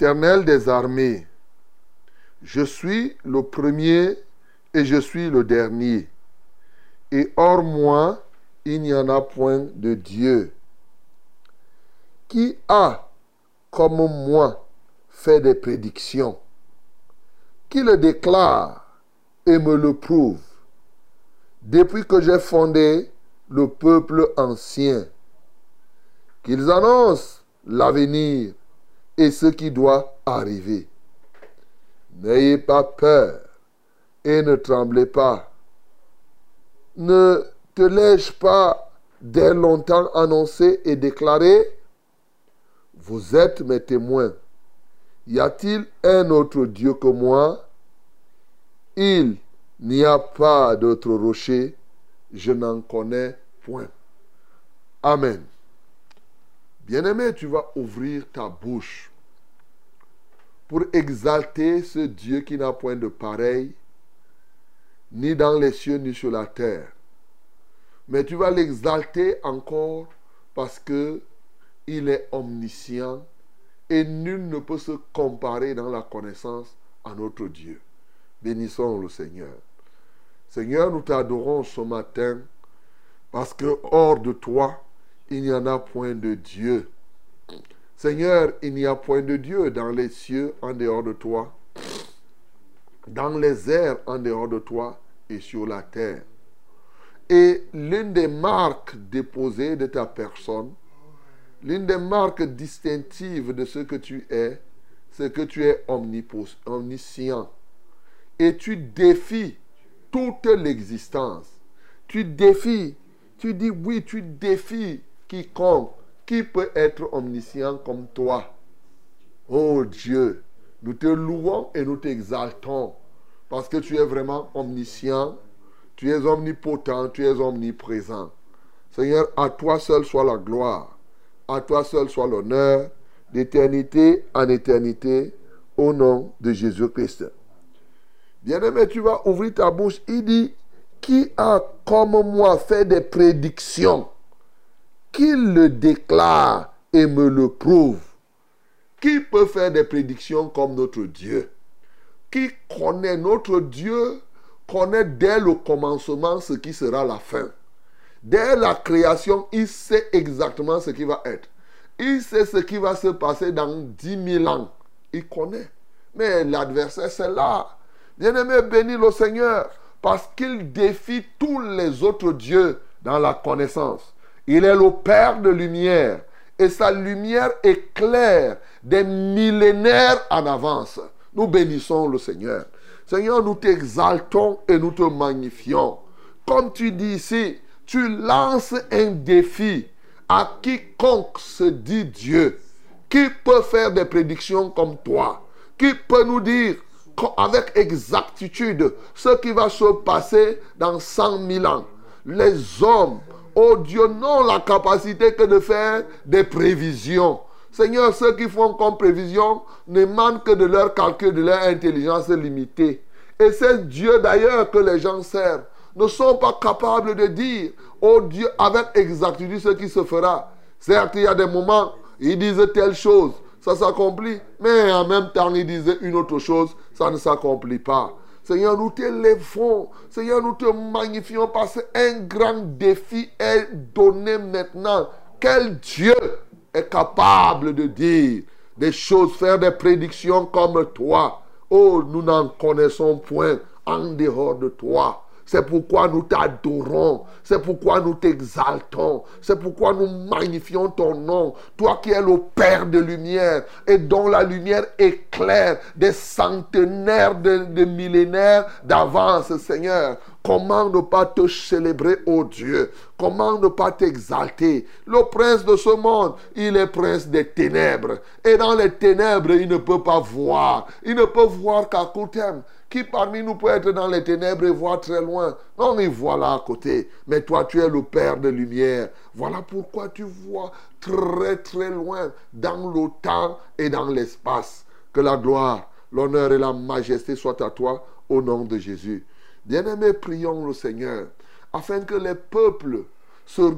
Des armées, je suis le premier et je suis le dernier. Et hors moi, il n'y en a point de Dieu. Qui a, comme moi, fait des prédictions? Qui le déclare et me le prouve? Depuis que j'ai fondé le peuple ancien, qu'ils annoncent l'avenir et ce qui doit arriver. N'ayez pas peur et ne tremblez pas. Ne te l'ai-je pas dès longtemps annoncé et déclaré Vous êtes mes témoins. Y a-t-il un autre Dieu que moi? Il n'y a pas d'autre rocher, je n'en connais point. Amen. Bien-aimé, tu vas ouvrir ta bouche pour exalter ce Dieu qui n'a point de pareil, ni dans les cieux, ni sur la terre. Mais tu vas l'exalter encore parce que il est omniscient et nul ne peut se comparer dans la connaissance à notre Dieu. Bénissons le Seigneur. Seigneur, nous t'adorons ce matin parce que hors de toi, il n'y en a point de Dieu. Seigneur, il n'y a point de Dieu dans les cieux en dehors de toi, dans les airs en dehors de toi et sur la terre. Et l'une des marques déposées de ta personne, l'une des marques distinctives de ce que tu es, c'est que tu es omniscient. Et tu défies toute l'existence. Tu défies, tu dis oui, tu défies quiconque qui peut être omniscient comme toi? Oh Dieu, nous te louons et nous t'exaltons parce que tu es vraiment omniscient, tu es omnipotent, tu es omniprésent. Seigneur, à toi seul soit la gloire, à toi seul soit l'honneur, d'éternité en éternité, au nom de Jésus-Christ. Bien-aimé, tu vas ouvrir ta bouche. Il dit, qui a comme moi fait des prédictions? Qu'il le déclare et me le prouve. Qui peut faire des prédictions comme notre Dieu? Qui connaît notre Dieu connaît dès le commencement ce qui sera la fin. Dès la création, il sait exactement ce qui va être. Il sait ce qui va se passer dans 10 000 ans. Il connaît. Mais l'adversaire, c'est là. Bien-aimé, bénis le Seigneur parce qu'il défie tous les autres dieux dans la connaissance. Il est le Père de lumière et sa lumière éclaire des millénaires en avance. Nous bénissons le Seigneur. Seigneur, nous t'exaltons et nous te magnifions. Comme tu dis ici, tu lances un défi à quiconque se dit Dieu. Qui peut faire des prédictions comme toi? Qui peut nous dire avec exactitude ce qui va se passer dans 100 000 ans? Les hommes, oh Dieu, n'ont la capacité que de faire des prévisions. Seigneur, ceux qui font comme prévision ne manquent que de leur calcul, de leur intelligence limitée. Et c'est Dieu d'ailleurs que les gens servent ne sont pas capables de dire, oh Dieu, avec exactitude ce qui se fera. Certes, il y a des moments, ils disent telle chose, ça s'accomplit, mais en même temps, ils disent une autre chose, ça ne s'accomplit pas. Seigneur, nous t'élèvons. Seigneur, nous te magnifions parce qu'un grand défi est donné maintenant. Quel Dieu est capable de dire des choses, faire des prédictions comme toi? Oh, nous n'en connaissons point en dehors de toi. C'est pourquoi nous t'adorons. C'est pourquoi nous t'exaltons. C'est pourquoi nous magnifions ton nom. Toi qui es le Père de lumière et dont la lumière éclaire des centenaires de, millénaires d'avance, Seigneur. Comment ne pas te célébrer, ô Dieu? Comment ne pas t'exalter? Le prince de ce monde, il est prince des ténèbres. Et dans les ténèbres, il ne peut pas voir. Il ne peut voir qu'à court terme. Qui parmi nous peut être dans les ténèbres et voir très loin? Non, il voit là à côté. Mais toi, tu es le Père de lumière. Voilà pourquoi tu vois très très loin dans le temps et dans l'espace. Que la gloire, l'honneur et la majesté soient à toi au nom de Jésus. Bien-aimés, prions le Seigneur afin que les peuples se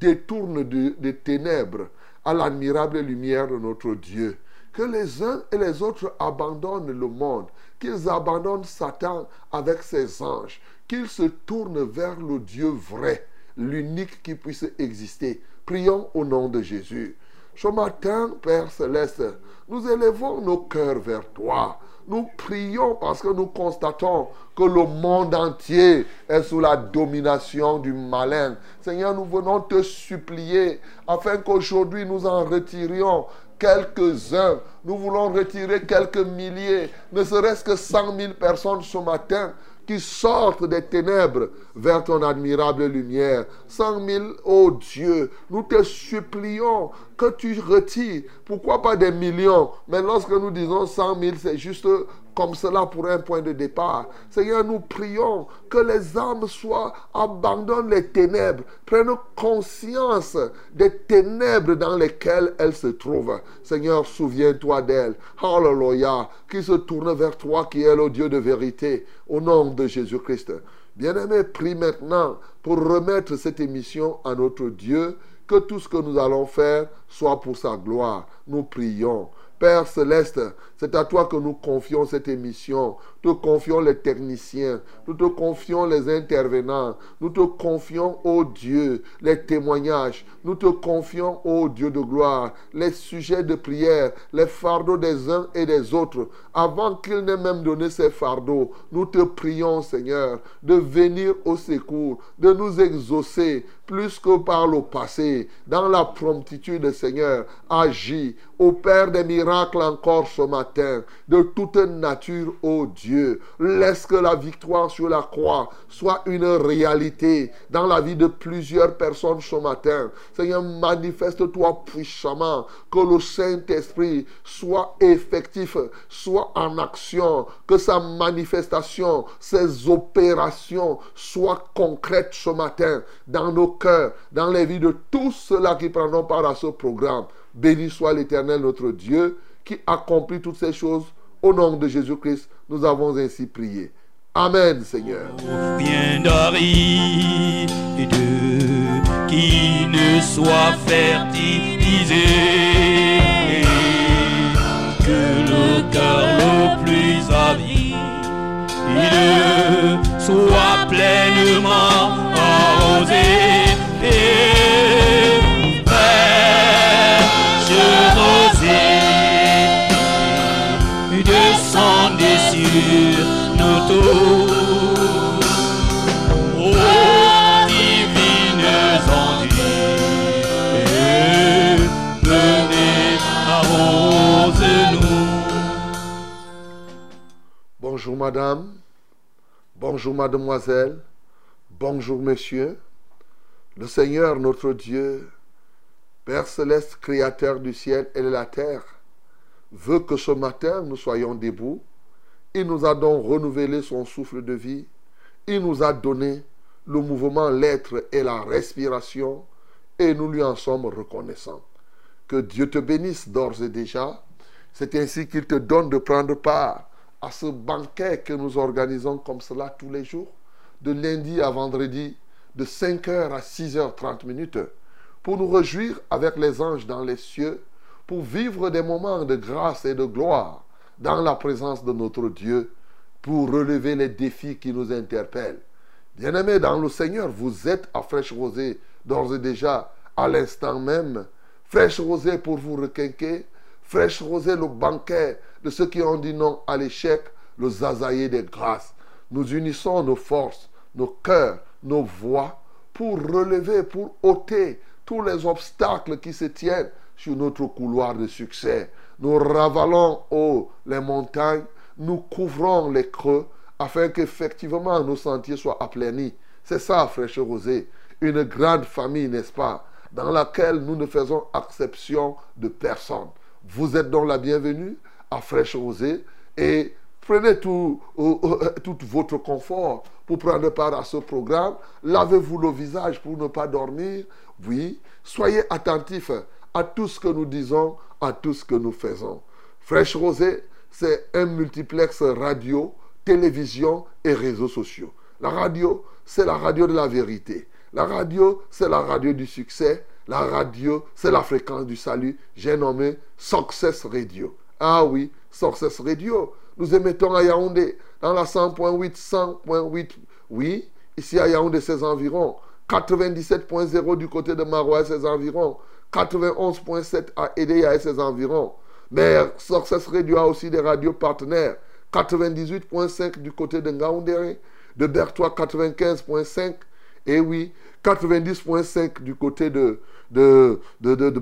détournent des ténèbres à l'admirable lumière de notre Dieu. Que les uns et les autres abandonnent le monde qu'ils abandonnent Satan avec ses anges, qu'ils se tournent vers le Dieu vrai, l'unique qui puisse exister. Prions au nom de Jésus. Ce matin, Père céleste, nous élevons nos cœurs vers toi. Nous prions parce que nous constatons que le monde entier est sous la domination du malin. Seigneur, nous venons te supplier afin qu'aujourd'hui nous en retirions quelques-uns. Nous voulons retirer quelques milliers, ne serait-ce que 100 000 personnes ce matin qui sortent des ténèbres vers ton admirable lumière. 100 000, ô Dieu, nous te supplions que tu retires, pourquoi pas des millions, mais lorsque nous disons 100 000, c'est juste comme cela pour un point de départ. Seigneur, nous prions que les âmes soient, abandonnent les ténèbres, prennent conscience des ténèbres dans lesquelles elles se trouvent. Seigneur, souviens-toi d'elles. Hallelujah. Qui se tourne vers toi, qui est le Dieu de vérité, au nom de Jésus-Christ. Bien-aimé, prie maintenant pour remettre cette émission à notre Dieu, que tout ce que nous allons faire soit pour sa gloire. Nous prions. Père céleste, c'est à toi que nous confions cette émission. Nous te confions les techniciens. Nous te confions les intervenants. Nous te confions, ô Dieu, les témoignages. Nous te confions, ô Dieu de gloire, les sujets de prière, les fardeaux des uns et des autres. Avant qu'ils n'aient même donné ces fardeaux, nous te prions, Seigneur, de venir au secours, de nous exaucer plus que par le passé. Dans la promptitude, Seigneur, agis. Au Père des miracles encore ce matin, de toute nature, ô Dieu. Laisse que la victoire sur la croix soit une réalité dans la vie de plusieurs personnes ce matin. Seigneur, manifeste-toi puissamment, que le Saint-Esprit soit effectif, soit en action, que sa manifestation, ses opérations soient concrètes ce matin dans nos cœurs, dans les vies de tous ceux-là qui prendront part à ce programme. Béni soit l'Éternel notre Dieu qui accomplit toutes ces choses. Au nom de Jésus-Christ, nous avons ainsi prié. Amen, Seigneur. Bien d'Aride qui ne soit fertilisé, que le cœur le plus avide soit pleinement Bonjour madame, bonjour mademoiselle, bonjour monsieur. Le Seigneur notre Dieu, Père céleste, créateur du ciel et de la terre, veut que ce matin nous soyons debout. Il nous a donc renouvelé son souffle de vie. Il nous a donné le mouvement, l'être et la respiration. Et nous lui en sommes reconnaissants. Que Dieu te bénisse d'ores et déjà. C'est ainsi qu'il te donne de prendre part à ce banquet que nous organisons comme cela tous les jours, de lundi à vendredi, de 5h à 6h30 minutes, pour nous réjouir avec les anges dans les cieux, pour vivre des moments de grâce et de gloire dans la présence de notre Dieu, pour relever les défis qui nous interpellent. Bien-aimés dans le Seigneur, vous êtes à fraîche rosée d'ores et déjà à l'instant même. Fraîche rosée pour vous requinquer. Fraîche rosée, le banquet de ceux qui ont dit non à l'échec, le zazaïer des grâces. Nous unissons nos forces, nos cœurs, nos voix pour relever, pour ôter tous les obstacles qui se tiennent sur notre couloir de succès. Nous ravalons haut les montagnes, nous couvrons les creux afin qu'effectivement nos sentiers soient aplainis. C'est ça, fraîche rosée, une grande famille, n'est-ce pas, dans laquelle nous ne faisons exception de personne. Vous êtes donc la bienvenue à fraîche rosée et prenez tout, euh, euh, tout votre confort pour prendre part à ce programme. Lavez-vous le visage pour ne pas dormir. Oui, soyez attentifs à tout ce que nous disons, à tout ce que nous faisons. Fraîche Rosée, c'est un multiplex radio, télévision et réseaux sociaux. La radio, c'est la radio de la vérité. La radio, c'est la radio du succès. La radio, c'est la fréquence du salut. J'ai nommé Success Radio. Ah oui, Success Radio. Nous émettons à Yaoundé dans la 100.8, 100.8. Oui, ici à Yaoundé, ses environs. 97.0 du côté de Marois et ses environs. 91.7 à Edea et ses environs. Mais Success Radio a aussi des radios partenaires. 98.5 du côté de Ngaoundéré, de Bertois 95.5, et oui, 90.5 du côté de, de, de, de, de.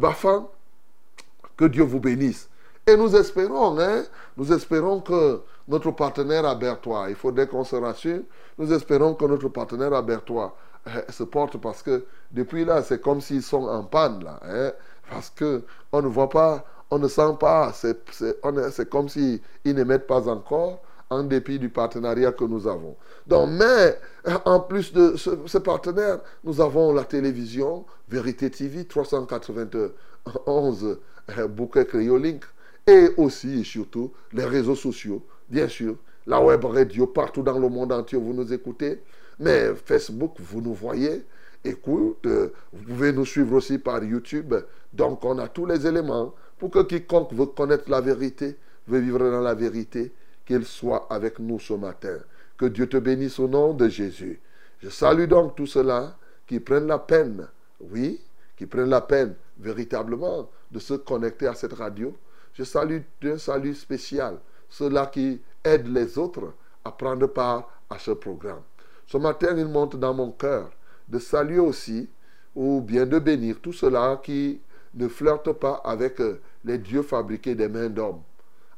Que Dieu vous bénisse. Et nous espérons, hein, nous espérons que notre partenaire à Bertois, il faudrait qu'on se rassure, nous espérons que notre partenaire à Bertois eh, se porte parce que depuis là, c'est comme s'ils sont en panne là. hein, parce que on ne voit pas, on ne sent pas, c'est c'est- on est- c'est comme s'ils n'émettent pas encore en dépit du partenariat que nous avons. Donc, mais euh, en plus de ce, ce partenaire, nous avons la télévision, Vérité TV 391 euh, bouquet Créolink, et aussi et surtout les réseaux sociaux, bien sûr, la web radio partout dans le monde entier, vous nous écoutez, mais Facebook, vous nous voyez. Écoute, euh, vous pouvez nous suivre aussi par YouTube. Donc, on a tous les éléments pour que quiconque veut connaître la vérité, veut vivre dans la vérité, qu'il soit avec nous ce matin. Que Dieu te bénisse au nom de Jésus. Je salue donc tous ceux-là qui prennent la peine, oui, qui prennent la peine véritablement de se connecter à cette radio. Je salue d'un salut spécial ceux-là qui aident les autres à prendre part à ce programme. Ce matin, il monte dans mon cœur de saluer aussi ou bien de bénir tous ceux-là qui ne flirtent pas avec euh, les dieux fabriqués des mains d'hommes.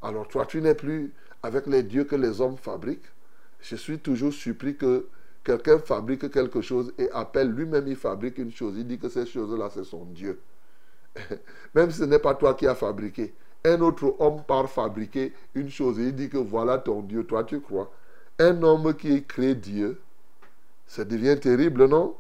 Alors toi, tu n'es plus avec les dieux que les hommes fabriquent. Je suis toujours surpris que quelqu'un fabrique quelque chose et appelle lui-même, il fabrique une chose. Il dit que cette chose-là, c'est son Dieu. Même si ce n'est pas toi qui as fabriqué. Un autre homme part fabriquer une chose et il dit que voilà ton Dieu, toi tu crois. Un homme qui crée Dieu, ça devient terrible, non?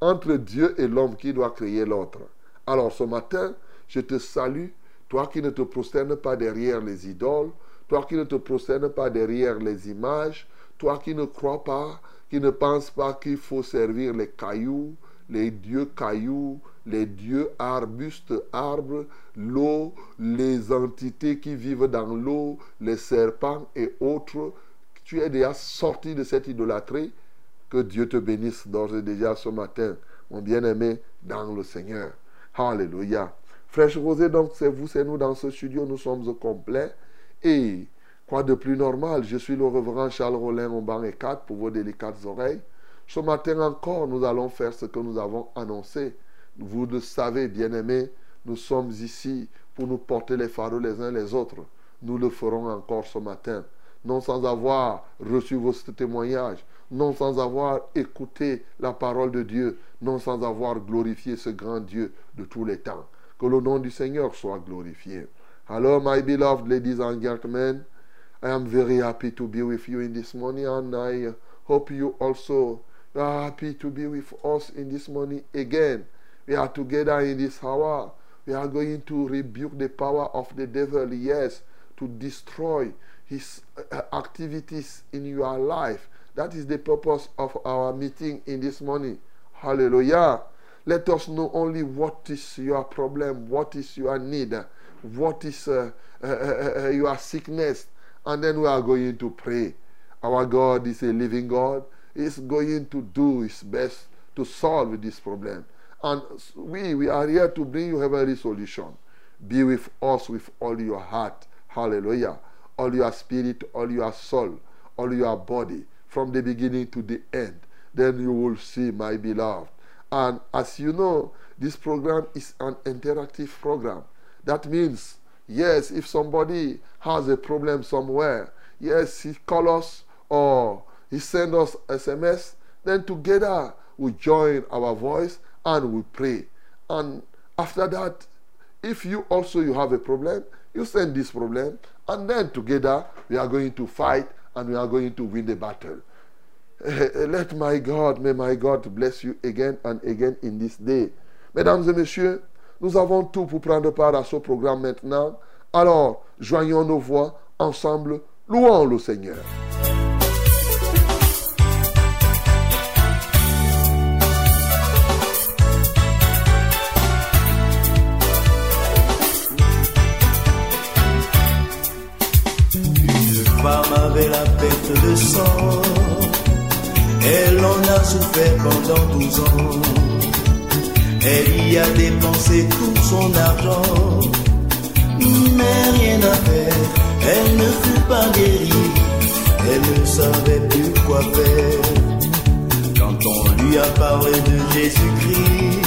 Entre Dieu et l'homme qui doit créer l'autre? Alors ce matin, je te salue, toi qui ne te prosternes pas derrière les idoles, toi qui ne te prosternes pas derrière les images, toi qui ne crois pas, qui ne penses pas qu'il faut servir les cailloux, les dieux cailloux, les dieux arbustes, arbres, l'eau, les entités qui vivent dans l'eau, les serpents et autres. Tu es déjà sorti de cette idolâtrie. Que Dieu te bénisse d'ores et déjà ce matin, mon bien-aimé, dans le Seigneur. Alléluia. Fraîche Rosée, donc, c'est vous, c'est nous dans ce studio, nous sommes au complet. Et Quoi de plus normal Je suis le reverend Charles Rollin au banc et 4 pour vos délicates oreilles. Ce matin encore, nous allons faire ce que nous avons annoncé. Vous le savez, bien-aimés, nous sommes ici pour nous porter les fardeaux les uns les autres. Nous le ferons encore ce matin. Non sans avoir reçu vos témoignages, non sans avoir écouté la parole de Dieu, non sans avoir glorifié ce grand Dieu de tous les temps. Que le nom du Seigneur soit glorifié. Alors, my beloved ladies and gentlemen, I am very happy to be with you in this morning, and I hope you also are happy to be with us in this morning again. We are together in this hour. We are going to rebuke the power of the devil, yes, to destroy his uh, activities in your life. That is the purpose of our meeting in this morning. Hallelujah. Let us know only what is your problem, what is your need, what is uh, uh, uh, uh, your sickness, and then we are going to pray. Our God is a living God. He is going to do his best to solve this problem. And we, we are here to bring you heavenly solution. Be with us with all your heart. Hallelujah. All your spirit, all your soul, all your body, from the beginning to the end. Then you will see, my beloved. And as you know, this program is an interactive program. That means, yes, if somebody has a problem somewhere, yes, he call us or he send us SMS, then together we join our voice and we pray. And after that, if you also you have a problem, you send this problem, and then together we are going to fight and we are going to win the battle. Let my God, may my God bless you again and again in this day. Mesdames et messieurs, nous avons tout pour prendre part à ce programme maintenant. Alors, joignons nos voix ensemble, louons le Seigneur. La de sang. Elle en a souffert pendant 12 ans. Elle y a dépensé tout son argent. Mais rien à faire, elle ne fut pas guérie. Elle ne savait plus quoi faire. Quand on lui a parlé de Jésus-Christ,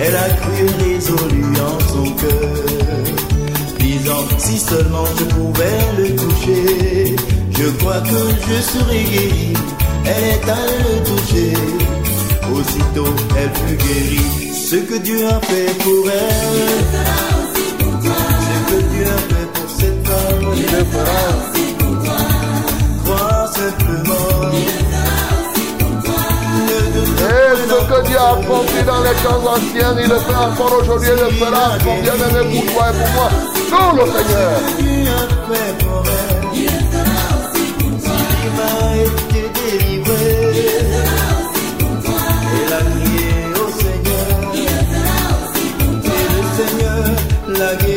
elle a cru résolu en son cœur disant si seulement je pouvais le toucher, je crois que je serais guéri. Elle est allée le toucher, aussitôt elle fut guérie. Ce que Dieu a fait pour elle, ce que Dieu a fait pour cette femme, il le fera aussi pour toi. Crois simplement. Ne doute Et ce que Dieu a accompli dans les temps anciens, il le fait encore aujourd'hui, il le fera pour bien aimé pour toi et pour moi. Nous, le Seigneur. Seigneur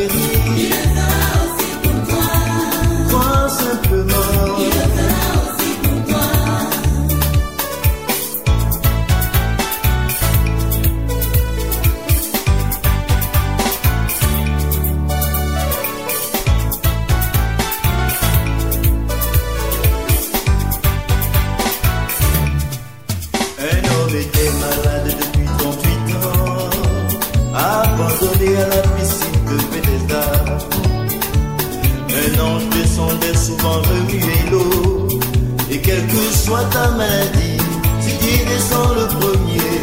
ta maladie, si tu descends le premier,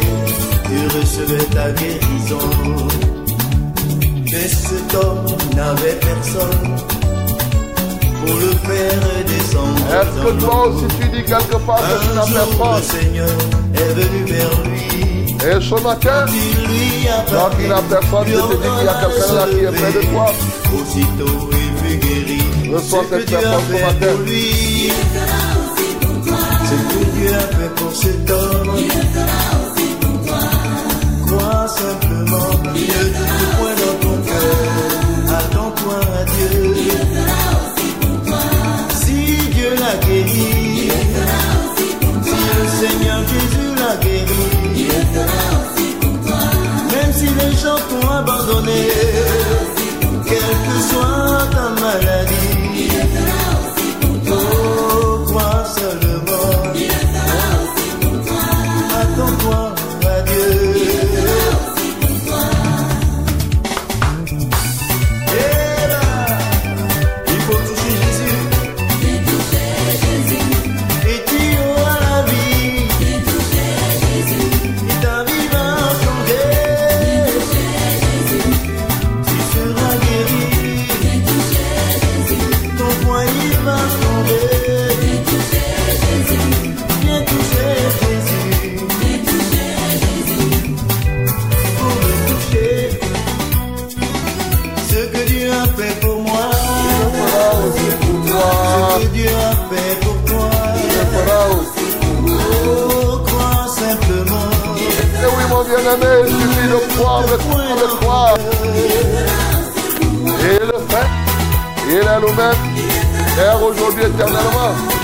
tu recevais ta guérison. Mais cet homme n'avait personne pour le faire descendre. Est-ce que toi aussi tu dis quelque part que tu n'as jour, le personne Seigneur est venu vers lui. Et ce matin, Il lui a toi qui n'as personne, je te dis qu'il y a quelqu'un là qui est près de toi. Aussitôt il fut guéri. Reçois cette personne ce matin. Pour. Ce que Dieu a fait pour cet homme. Crois simplement. Ne Hier, aujourd'hui, éternellement. Ouais.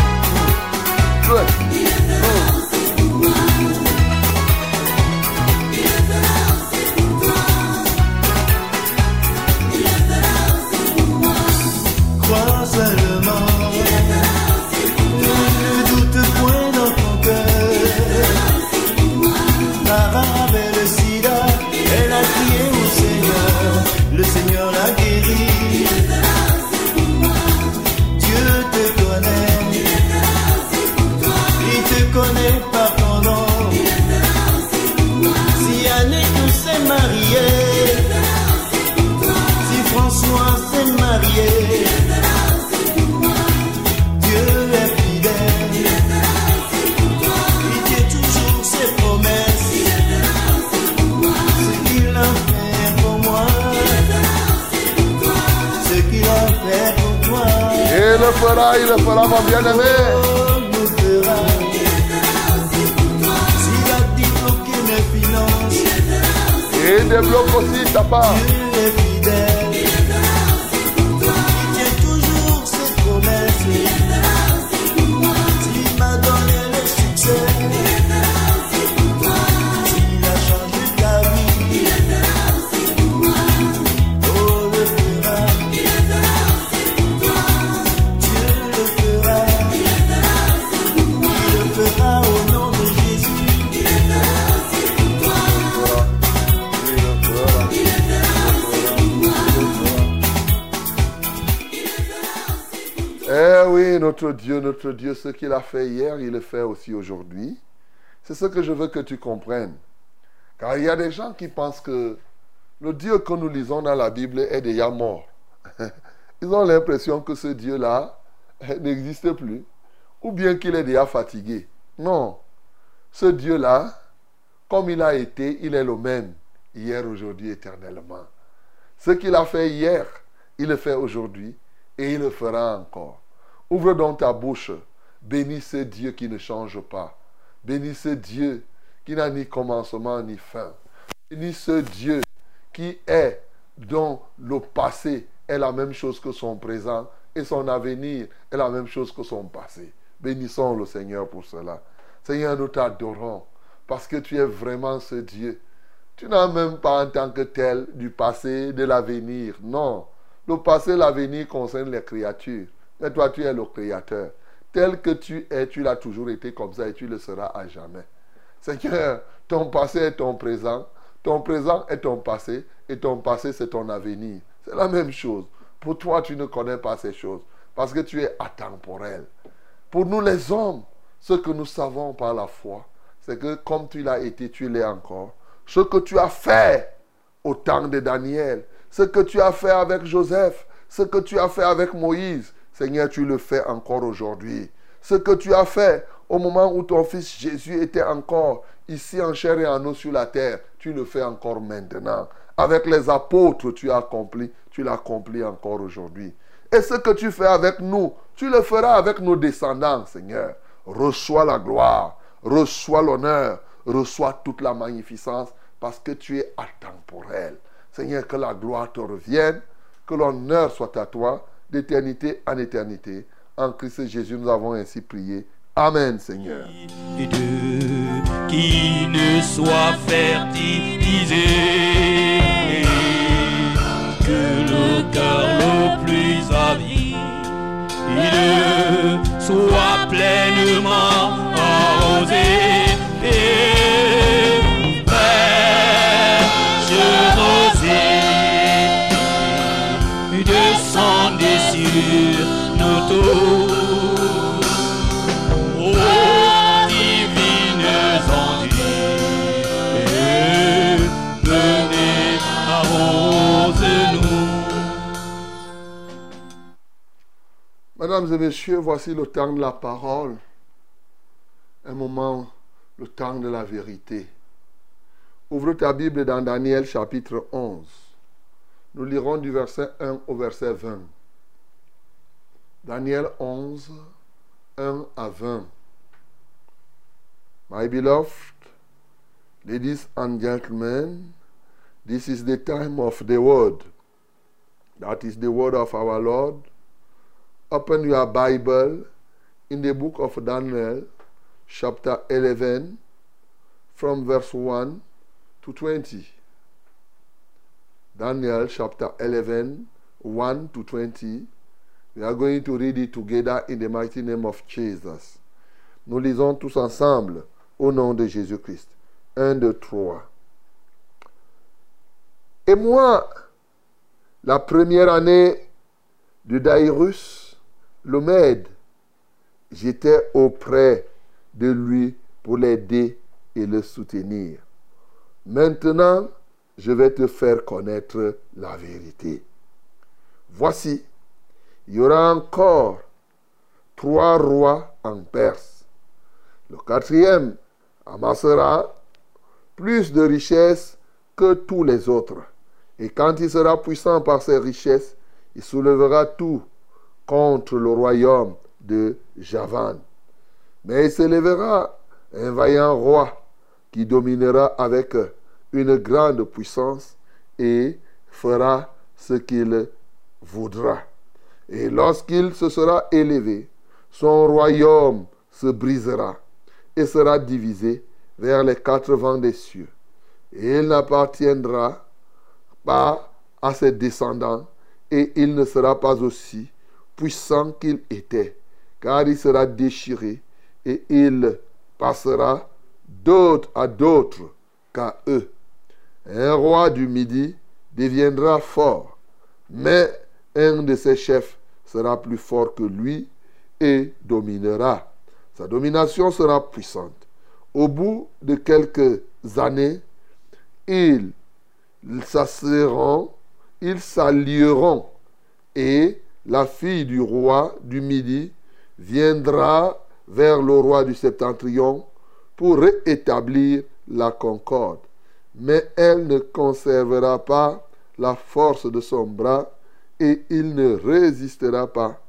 Dieu, notre Dieu, ce qu'il a fait hier, il le fait aussi aujourd'hui. C'est ce que je veux que tu comprennes. Car il y a des gens qui pensent que le Dieu que nous lisons dans la Bible est déjà mort. Ils ont l'impression que ce Dieu-là n'existe plus. Ou bien qu'il est déjà fatigué. Non. Ce Dieu-là, comme il a été, il est le même, hier, aujourd'hui, éternellement. Ce qu'il a fait hier, il le fait aujourd'hui et il le fera encore. Ouvre donc ta bouche, bénis ce Dieu qui ne change pas. Bénis ce Dieu qui n'a ni commencement ni fin. Bénis ce Dieu qui est, dont le passé est la même chose que son présent et son avenir est la même chose que son passé. Bénissons le Seigneur pour cela. Seigneur, nous t'adorons parce que tu es vraiment ce Dieu. Tu n'as même pas en tant que tel du passé, de l'avenir. Non. Le passé, l'avenir concerne les créatures. Mais toi, tu es le créateur. Tel que tu es, tu l'as toujours été comme ça et tu le seras à jamais. Seigneur, ton passé est ton présent, ton présent est ton passé et ton passé c'est ton avenir. C'est la même chose. Pour toi, tu ne connais pas ces choses parce que tu es atemporel. Pour nous les hommes, ce que nous savons par la foi, c'est que comme tu l'as été, tu l'es encore. Ce que tu as fait au temps de Daniel, ce que tu as fait avec Joseph, ce que tu as fait avec Moïse, Seigneur, tu le fais encore aujourd'hui. Ce que tu as fait au moment où ton fils Jésus était encore ici en chair et en eau sur la terre, tu le fais encore maintenant. Avec les apôtres, tu as accompli, tu l'accomplis encore aujourd'hui. Et ce que tu fais avec nous, tu le feras avec nos descendants, Seigneur. Reçois la gloire, reçois l'honneur, reçois toute la magnificence parce que tu es atemporel. Seigneur, que la gloire te revienne, que l'honneur soit à toi d'éternité en éternité. En Christ Jésus, nous avons ainsi prié. Amen, Seigneur. et de qui ne soit fertilisé que le cœur le plus avide soit pleinement arrosé et messieurs, voici le temps de la parole. Un moment, le temps de la vérité. Ouvre ta Bible dans Daniel chapitre 11. Nous lirons du verset 1 au verset 20. Daniel 11, 1 à 20. My beloved, Ladies and gentlemen, this is the time of the word. That is the word of our Lord. Open your Bible in the book of Daniel, chapter 11, from verse 1 to 20. Daniel chapter 11, 1 to 20. We are going to read it together in the mighty name of Jesus. Nous lisons tous ensemble au nom de Jésus-Christ. 1, 2, 3. Et moi, la première année de Daïrus, le Mède, j'étais auprès de lui pour l'aider et le soutenir. Maintenant, je vais te faire connaître la vérité. Voici, il y aura encore trois rois en Perse. Le quatrième amassera plus de richesses que tous les autres. Et quand il sera puissant par ses richesses, il soulèvera tout contre le royaume de Javan. Mais il se lèvera un vaillant roi qui dominera avec une grande puissance et fera ce qu'il voudra. Et lorsqu'il se sera élevé, son royaume se brisera et sera divisé vers les quatre vents des cieux. Et il n'appartiendra pas à ses descendants et il ne sera pas aussi qu'il était, car il sera déchiré et il passera d'autres à d'autres qu'à eux. Un roi du Midi deviendra fort, mais un de ses chefs sera plus fort que lui et dominera. Sa domination sera puissante. Au bout de quelques années, ils s'allieront, et la fille du roi du Midi viendra vers le roi du Septentrion pour rétablir la concorde. Mais elle ne conservera pas la force de son bras et il ne résistera pas,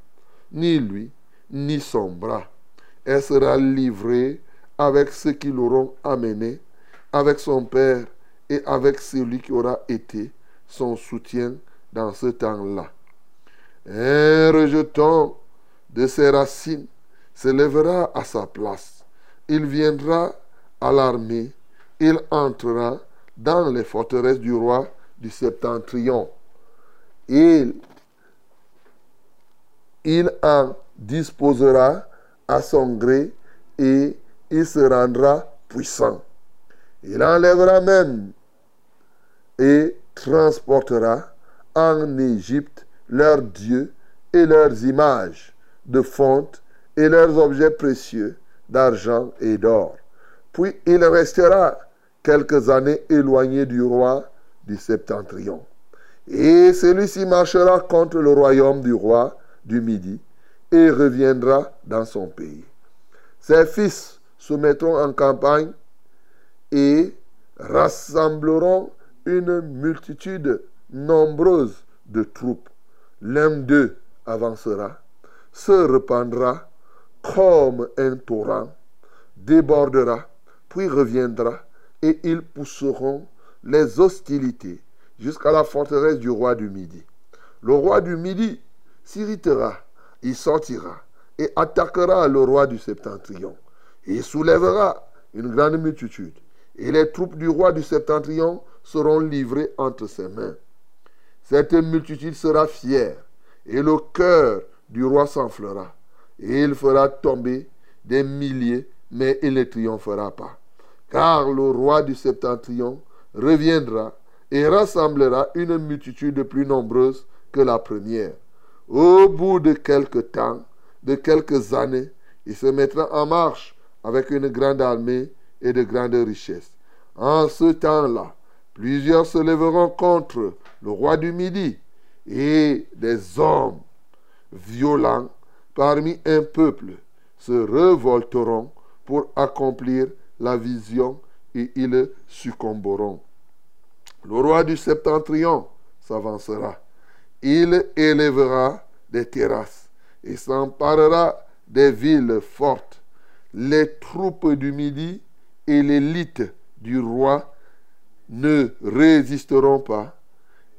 ni lui, ni son bras. Elle sera livrée avec ceux qui l'auront amené, avec son père et avec celui qui aura été son soutien dans ce temps-là. Un rejeton de ses racines se lèvera à sa place. Il viendra à l'armée, il entrera dans les forteresses du roi du septentrion. Il, il en disposera à son gré et il se rendra puissant. Il enlèvera même et transportera en Égypte leurs dieux et leurs images de fonte et leurs objets précieux d'argent et d'or. Puis il restera quelques années éloigné du roi du septentrion. Et celui-ci marchera contre le royaume du roi du Midi et reviendra dans son pays. Ses fils se mettront en campagne et rassembleront une multitude nombreuse de troupes. L'un d'eux avancera, se répandra comme un torrent, débordera, puis reviendra, et ils pousseront les hostilités jusqu'à la forteresse du roi du Midi. Le roi du Midi s'irritera, il sortira et attaquera le roi du Septentrion. Il soulèvera une grande multitude, et les troupes du roi du Septentrion seront livrées entre ses mains. Cette multitude sera fière, et le cœur du roi s'enflera, et il fera tomber des milliers, mais il ne triomphera pas. Car le roi du Septentrion reviendra et rassemblera une multitude plus nombreuse que la première. Au bout de quelque temps, de quelques années, il se mettra en marche avec une grande armée et de grandes richesses. En ce temps-là, plusieurs se lèveront contre le roi du Midi et des hommes violents parmi un peuple se révolteront pour accomplir la vision et ils succomberont. Le roi du septentrion s'avancera. Il élèvera des terrasses et s'emparera des villes fortes. Les troupes du Midi et l'élite du roi ne résisteront pas,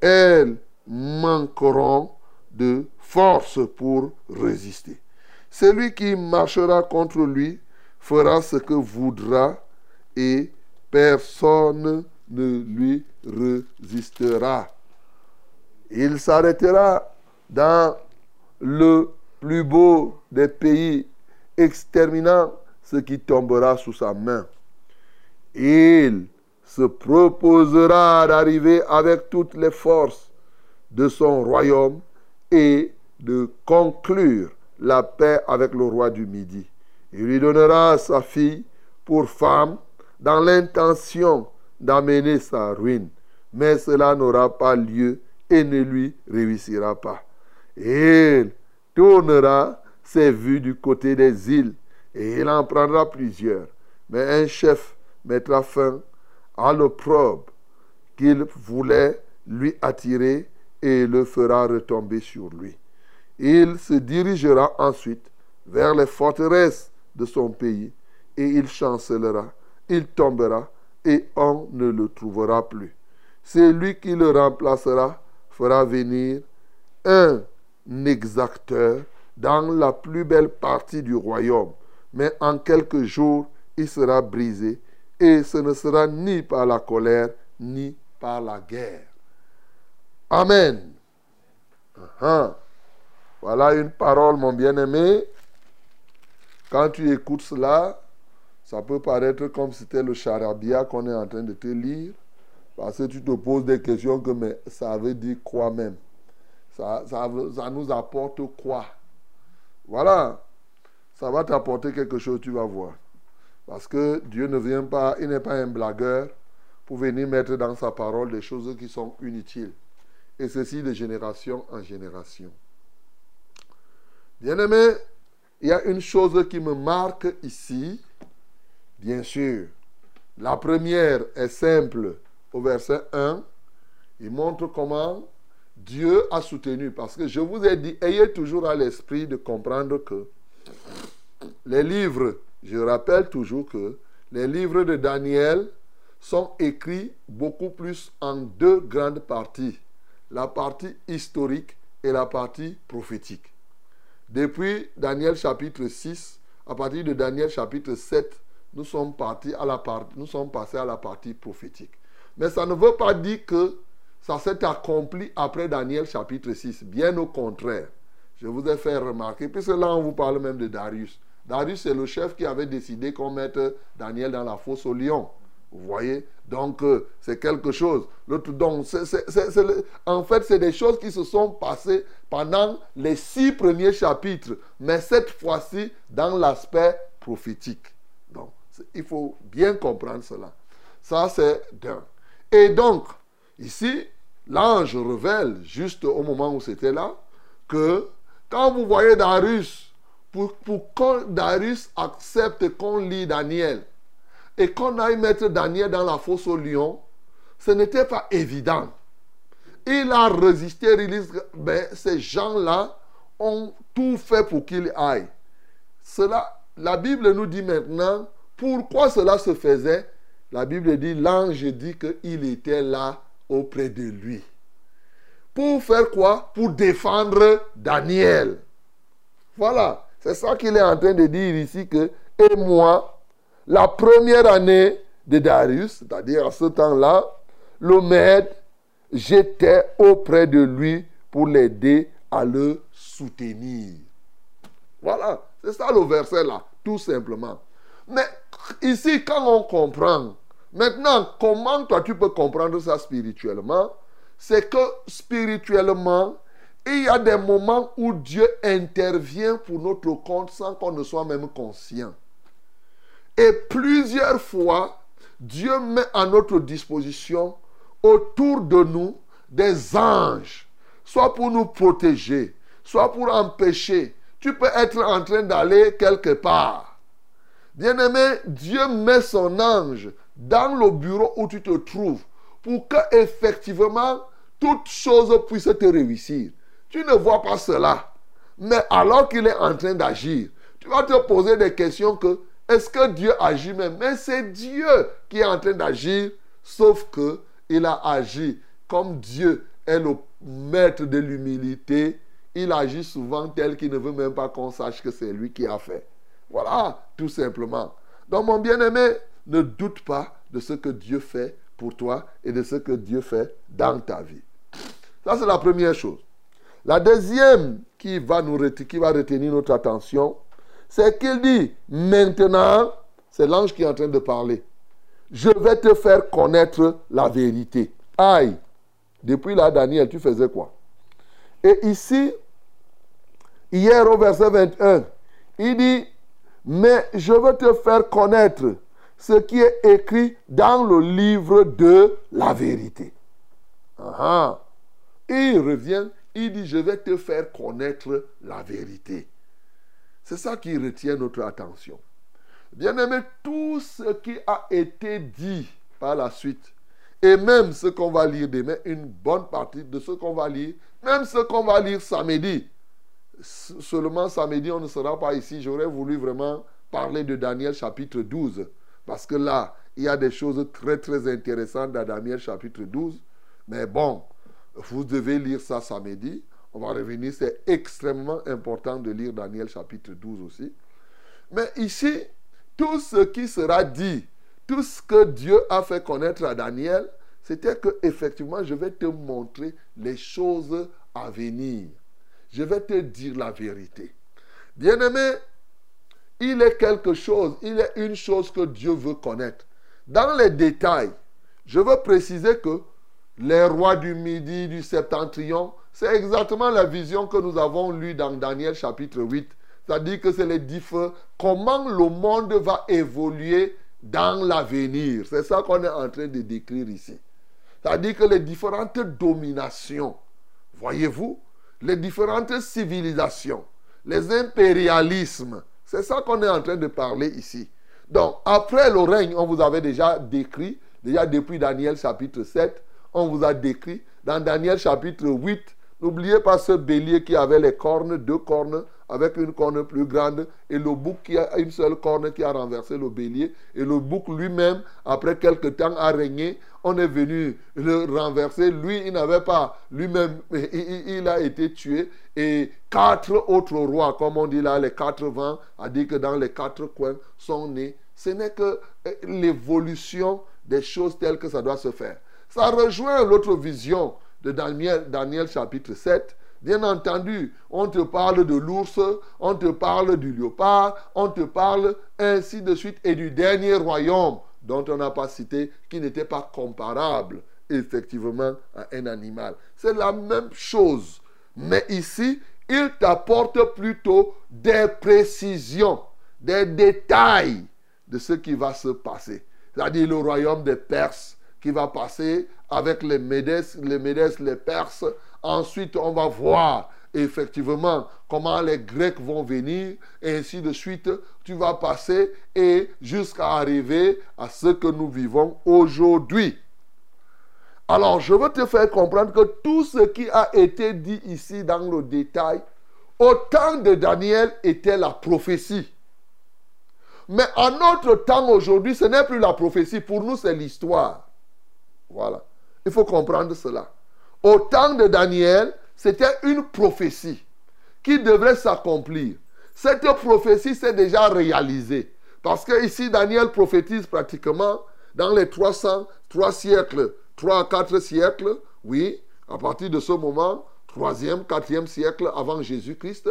elles manqueront de force pour résister. Celui qui marchera contre lui fera ce que voudra et personne ne lui résistera. Il s'arrêtera dans le plus beau des pays, exterminant ce qui tombera sous sa main. Il se proposera d'arriver avec toutes les forces de son royaume et de conclure la paix avec le roi du Midi. Il lui donnera sa fille pour femme dans l'intention d'amener sa ruine. Mais cela n'aura pas lieu et ne lui réussira pas. Il tournera ses vues du côté des îles et il en prendra plusieurs. Mais un chef mettra fin à l'opprobre qu'il voulait lui attirer et le fera retomber sur lui. Il se dirigera ensuite vers les forteresses de son pays et il chancellera, il tombera et on ne le trouvera plus. Celui qui le remplacera fera venir un exacteur dans la plus belle partie du royaume, mais en quelques jours il sera brisé et ce ne sera ni par la colère ni par la guerre. Amen. Uh-huh. Voilà une parole, mon bien-aimé. Quand tu écoutes cela, ça peut paraître comme si c'était le charabia qu'on est en train de te lire. Parce que tu te poses des questions que mais ça veut dire quoi même? Ça, ça, ça nous apporte quoi? Voilà. Ça va t'apporter quelque chose, tu vas voir. Parce que Dieu ne vient pas, il n'est pas un blagueur pour venir mettre dans sa parole des choses qui sont inutiles. Et ceci de génération en génération. Bien-aimé, il y a une chose qui me marque ici. Bien sûr, la première est simple au verset 1. Il montre comment Dieu a soutenu. Parce que je vous ai dit, ayez toujours à l'esprit de comprendre que les livres, je rappelle toujours que les livres de Daniel sont écrits beaucoup plus en deux grandes parties. La partie historique et la partie prophétique. Depuis Daniel chapitre 6, à partir de Daniel chapitre 7, nous sommes, partis à la nous sommes passés à la partie prophétique. Mais ça ne veut pas dire que ça s'est accompli après Daniel chapitre 6. Bien au contraire. Je vous ai fait remarquer, puisque là on vous parle même de Darius. Darius, c'est le chef qui avait décidé qu'on mette Daniel dans la fosse au lion. Vous voyez? Donc, euh, c'est quelque chose. Donc, en fait, c'est des choses qui se sont passées pendant les six premiers chapitres, mais cette fois-ci dans l'aspect prophétique. Donc, il faut bien comprendre cela. Ça, c'est d'un. Et donc, ici, l'ange révèle, juste au moment où c'était là, que quand vous voyez Darius, pour, pour Darius accepte qu'on lit Daniel, et qu'on aille mettre Daniel dans la fosse au lion, ce n'était pas évident. Il a résisté, il dit, ben, ces gens-là ont tout fait pour qu'il aille. Cela, la Bible nous dit maintenant pourquoi cela se faisait? La Bible dit, l'ange dit qu'il était là auprès de lui. Pour faire quoi? Pour défendre Daniel. Voilà, c'est ça qu'il est en train de dire ici que, et moi, la première année de Darius, c'est-à-dire à ce temps-là, le maître, j'étais auprès de lui pour l'aider à le soutenir. Voilà, c'est ça le verset là, tout simplement. Mais ici, quand on comprend, maintenant, comment toi tu peux comprendre ça spirituellement? C'est que spirituellement, il y a des moments où Dieu intervient pour notre compte sans qu'on ne soit même conscient. Et plusieurs fois, Dieu met à notre disposition autour de nous des anges, soit pour nous protéger, soit pour empêcher. Tu peux être en train d'aller quelque part. Bien-aimé, Dieu met son ange dans le bureau où tu te trouves pour que effectivement toute chose puisse te réussir. Tu ne vois pas cela. Mais alors qu'il est en train d'agir, tu vas te poser des questions que est-ce que Dieu agit même? Mais c'est Dieu qui est en train d'agir, sauf que il a agi comme Dieu est le maître de l'humilité. Il agit souvent tel qu'il ne veut même pas qu'on sache que c'est lui qui a fait. Voilà, tout simplement. Donc mon bien-aimé, ne doute pas de ce que Dieu fait pour toi et de ce que Dieu fait dans ta vie. Ça, c'est la première chose. La deuxième qui va, nous, qui va retenir notre attention, c'est qu'il dit, maintenant, c'est l'ange qui est en train de parler, je vais te faire connaître la vérité. Aïe, depuis là, Daniel, tu faisais quoi? Et ici, hier au verset 21, il dit, mais je veux te faire connaître ce qui est écrit dans le livre de la vérité. Ah, il revient, il dit, je vais te faire connaître la vérité. C'est ça qui retient notre attention. Bien-aimé, tout ce qui a été dit par la suite, et même ce qu'on va lire demain, une bonne partie de ce qu'on va lire, même ce qu'on va lire samedi, seulement samedi, on ne sera pas ici. J'aurais voulu vraiment parler de Daniel chapitre 12. Parce que là, il y a des choses très très intéressantes dans Daniel chapitre 12. Mais bon, vous devez lire ça samedi. On va revenir. C'est extrêmement important de lire Daniel chapitre 12 aussi. Mais ici, tout ce qui sera dit, tout ce que Dieu a fait connaître à Daniel, c'était que effectivement, je vais te montrer les choses à venir. Je vais te dire la vérité. Bien-aimé, il est quelque chose, il est une chose que Dieu veut connaître. Dans les détails, je veux préciser que les rois du Midi, du Septentrion, c'est exactement la vision que nous avons lue dans Daniel chapitre 8. C'est-à-dire que c'est les différents, comment le monde va évoluer dans l'avenir? C'est ça qu'on est en train de décrire ici. C'est-à-dire que les différentes dominations, voyez-vous, les différentes civilisations, les impérialismes, c'est ça qu'on est en train de parler ici. Donc, après le règne, on vous avait déjà décrit, déjà depuis Daniel chapitre 7, on vous a décrit. Dans Daniel chapitre 8, n'oubliez pas ce bélier qui avait les cornes, deux cornes, avec une corne plus grande, et le bouc qui a une seule corne qui a renversé le bélier, et le bouc lui-même, après quelque temps, a régné. On est venu le renverser. Lui, il n'avait pas, lui-même, il, a été tué. Et quatre autres rois, comme on dit là, les quatre vents, a dit que dans les quatre coins sont nés. Ce n'est que eh, l'évolution des choses telles que ça doit se faire. Ça rejoint l'autre vision de Daniel, chapitre 7 Bien entendu, on te parle de l'ours, on te parle du léopard, on te parle ainsi de suite et du dernier royaume dont on n'a pas cité, qui n'était pas comparable effectivement à un animal. C'est la même chose. Mais ici, il t'apporte plutôt des précisions, des détails de ce qui va se passer. C'est-à-dire le royaume des Perses qui va passer avec les Médès, les Médès, les Perses, Ensuite, on va voir effectivement comment les Grecs vont venir, et ainsi de suite. Tu vas passer et jusqu'à arriver à ce que nous vivons aujourd'hui. Alors, je veux te faire comprendre que tout ce qui a été dit ici dans le détail, au temps de Daniel, était la prophétie. Mais en notre temps aujourd'hui, ce n'est plus la prophétie. Pour nous, c'est l'histoire. Voilà. Il faut comprendre cela au temps de Daniel, c'était une prophétie qui devrait s'accomplir. Cette prophétie s'est déjà réalisée. Parce que ici, Daniel prophétise pratiquement dans les 300, 3 siècles, 3 à 4 siècles, oui, à partir de ce moment, 3e, 4e siècle avant Jésus-Christ.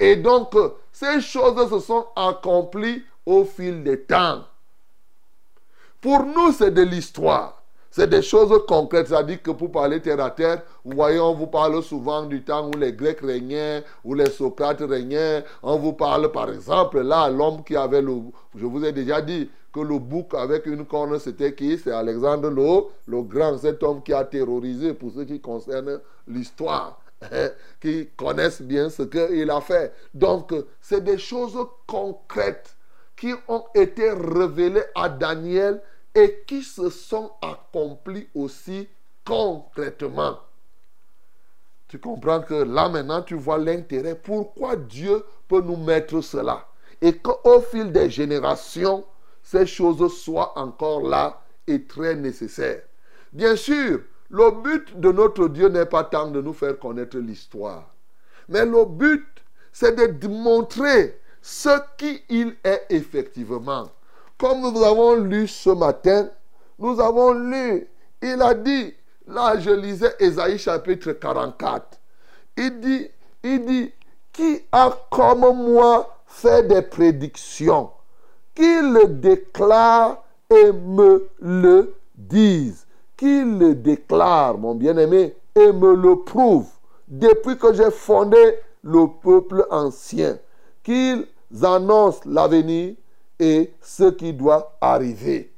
Et donc, ces choses se sont accomplies au fil des temps. Pour nous, c'est de l'histoire. C'est des choses concrètes. C'est-à-dire que pour parler terre à terre, vous voyez, on vous parle souvent du temps où les Grecs régnaient, où les Socrates régnaient. On vous parle, par exemple, là, l'homme qui avait le... Je vous ai déjà dit que le bouc avec une corne, c'était qui? C'est Alexandre le, le Grand, cet homme qui a terrorisé, pour ce qui concerne l'histoire hein, qui connaissent bien ce qu'il a fait. Donc, c'est des choses concrètes qui ont été révélées à Daniel et qui se sont accomplis aussi concrètement. Tu comprends que là maintenant tu vois l'intérêt. Pourquoi Dieu peut nous mettre cela? Et qu'au fil des générations, ces choses soient encore là et très nécessaires. Bien sûr, le but de notre Dieu n'est pas tant de nous faire connaître l'histoire, mais le but, c'est de démontrer ce qui il est effectivement. Comme nous avons lu ce matin, nous avons lu, il a dit, là je lisais Ésaïe chapitre 44, il dit, il dit, qui a comme moi fait des prédictions, qu'il le déclare et me le dise, qu'il le déclare, mon bien-aimé, et me le prouve, depuis que j'ai fondé le peuple ancien, qu'ils annoncent l'avenir et ce qui doit arriver.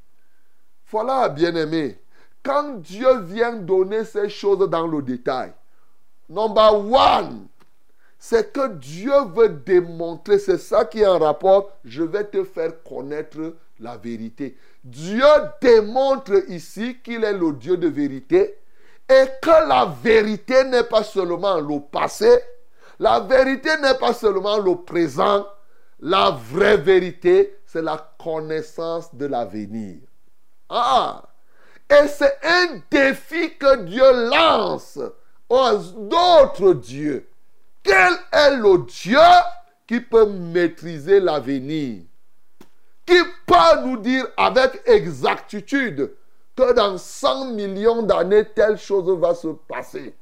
Voilà, bien-aimé, quand Dieu vient donner ces choses dans le détail, number one, c'est que Dieu veut démontrer, c'est ça qui est en rapport, je vais te faire connaître la vérité. Dieu démontre ici qu'il est le Dieu de vérité et que la vérité n'est pas seulement le passé, la vérité n'est pas seulement le présent, la vraie vérité, c'est la connaissance de l'avenir. Ah! Et c'est un défi que Dieu lance aux d'autres dieux. Quel est le Dieu qui peut maîtriser l'avenir? Qui peut nous dire avec exactitude que dans 100 millions d'années, telle chose va se passer?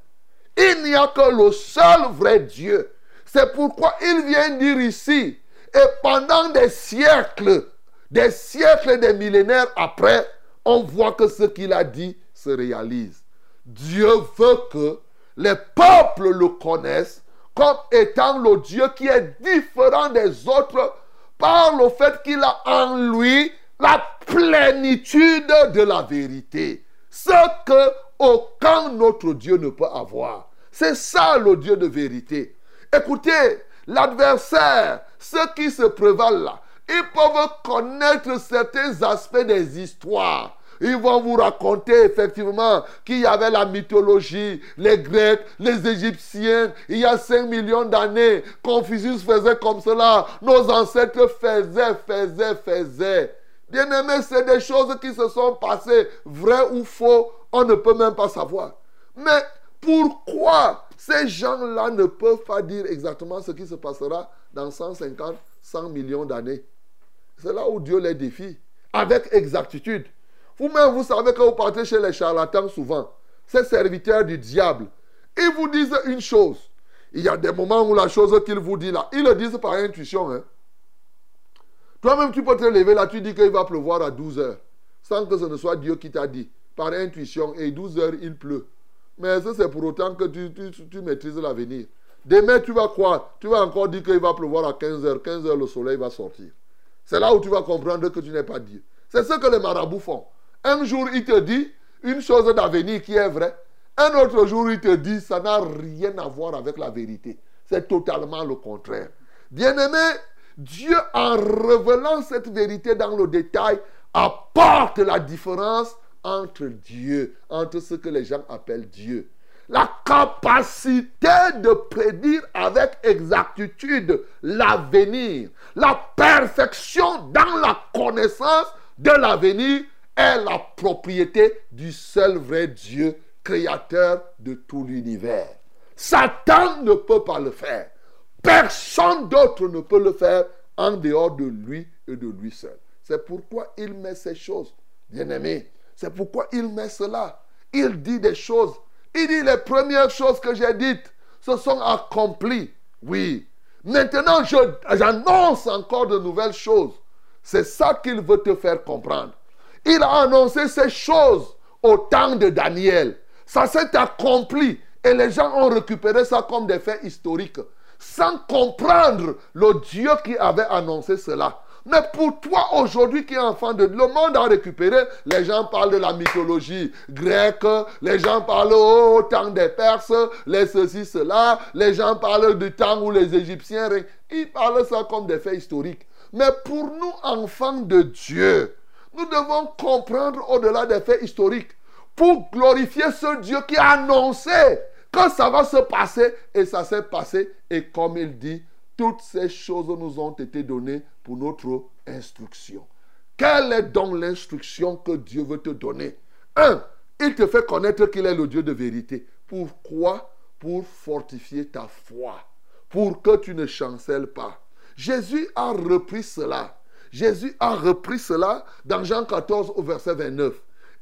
Il n'y a que le seul vrai Dieu. C'est pourquoi il vient dire ici, et pendant des siècles, des siècles, des millénaires après, on voit que ce qu'il a dit se réalise. Dieu veut que les peuples le connaissent comme étant le Dieu qui est différent des autres par le fait qu'il a en lui la plénitude de la vérité. Ce que aucun autre Dieu ne peut avoir. C'est ça le Dieu de vérité. Écoutez, l'adversaire, ceux qui se prévalent là, ils peuvent connaître certains aspects des histoires. Ils vont vous raconter effectivement qu'il y avait la mythologie, les Grecs, les Égyptiens, il y a 5 millions d'années, Confucius faisait comme cela, nos ancêtres faisaient, faisaient, faisaient. Bien aimé, c'est des choses qui se sont passées, vrai ou faux, on ne peut même pas savoir. Mais pourquoi ces gens-là ne peuvent pas dire exactement ce qui se passera dans 150, 100 millions d'années C'est là où Dieu les défie, avec exactitude. Vous-même, vous savez que vous partez chez les charlatans souvent, ces serviteurs du diable. Ils vous disent une chose. Il y a des moments où la chose qu'ils vous disent là, ils le disent par intuition. Hein. Toi-même, tu peux te lever là, tu dis qu'il va pleuvoir à 12 heures, sans que ce ne soit Dieu qui t'a dit, par intuition, et 12 heures, il pleut. Mais ça, c'est pour autant que tu, maîtrises l'avenir. Demain, tu vas croire, tu vas encore dire qu'il va pleuvoir à 15 heures. 15 heures, le soleil va sortir. C'est là où tu vas comprendre que tu n'es pas Dieu. C'est ce que les marabouts font. Un jour, il te dit une chose d'avenir qui est vraie. Un autre jour, il te dit ça n'a rien à voir avec la vérité. C'est totalement le contraire. Bien-aimé, Dieu, en révélant cette vérité dans le détail, apporte la différence entre Dieu, entre ce que les gens appellent Dieu. La capacité de prédire avec exactitude l'avenir, la perfection dans la connaissance de l'avenir est la propriété du seul vrai Dieu, créateur de tout l'univers. Satan ne peut pas le faire. Personne d'autre ne peut le faire en dehors de lui et de lui seul. C'est pourquoi il met ces choses, bien-aimés. C'est pourquoi il met cela. Il dit des choses. Il dit les premières choses que j'ai dites se sont accomplies. Oui. Maintenant, j'annonce encore de nouvelles choses. C'est ça qu'il veut te faire comprendre. Il a annoncé ces choses au temps de Daniel. Ça s'est accompli et les gens ont récupéré ça comme des faits historiques sans comprendre le Dieu qui avait annoncé cela. Mais pour toi aujourd'hui qui es enfant de le monde a récupéré, les gens parlent de la mythologie grecque, les gens parlent au temps des Perses, les ceci, cela, les gens parlent du temps où les Égyptiens, ils parlent ça comme des faits historiques. Mais pour nous, enfants de Dieu, nous devons comprendre au-delà des faits historiques. Pour glorifier ce Dieu qui a annoncé que ça va se passer et ça s'est passé et comme il dit, toutes ces choses nous ont été données pour notre instruction. Quelle est donc l'instruction que Dieu veut te donner? Un, il te fait connaître qu'il est le Dieu de vérité. Pourquoi? Pour fortifier ta foi, pour que tu ne chancelles pas. Jésus a repris cela. Jésus a repris cela dans Jean 14 au verset 29.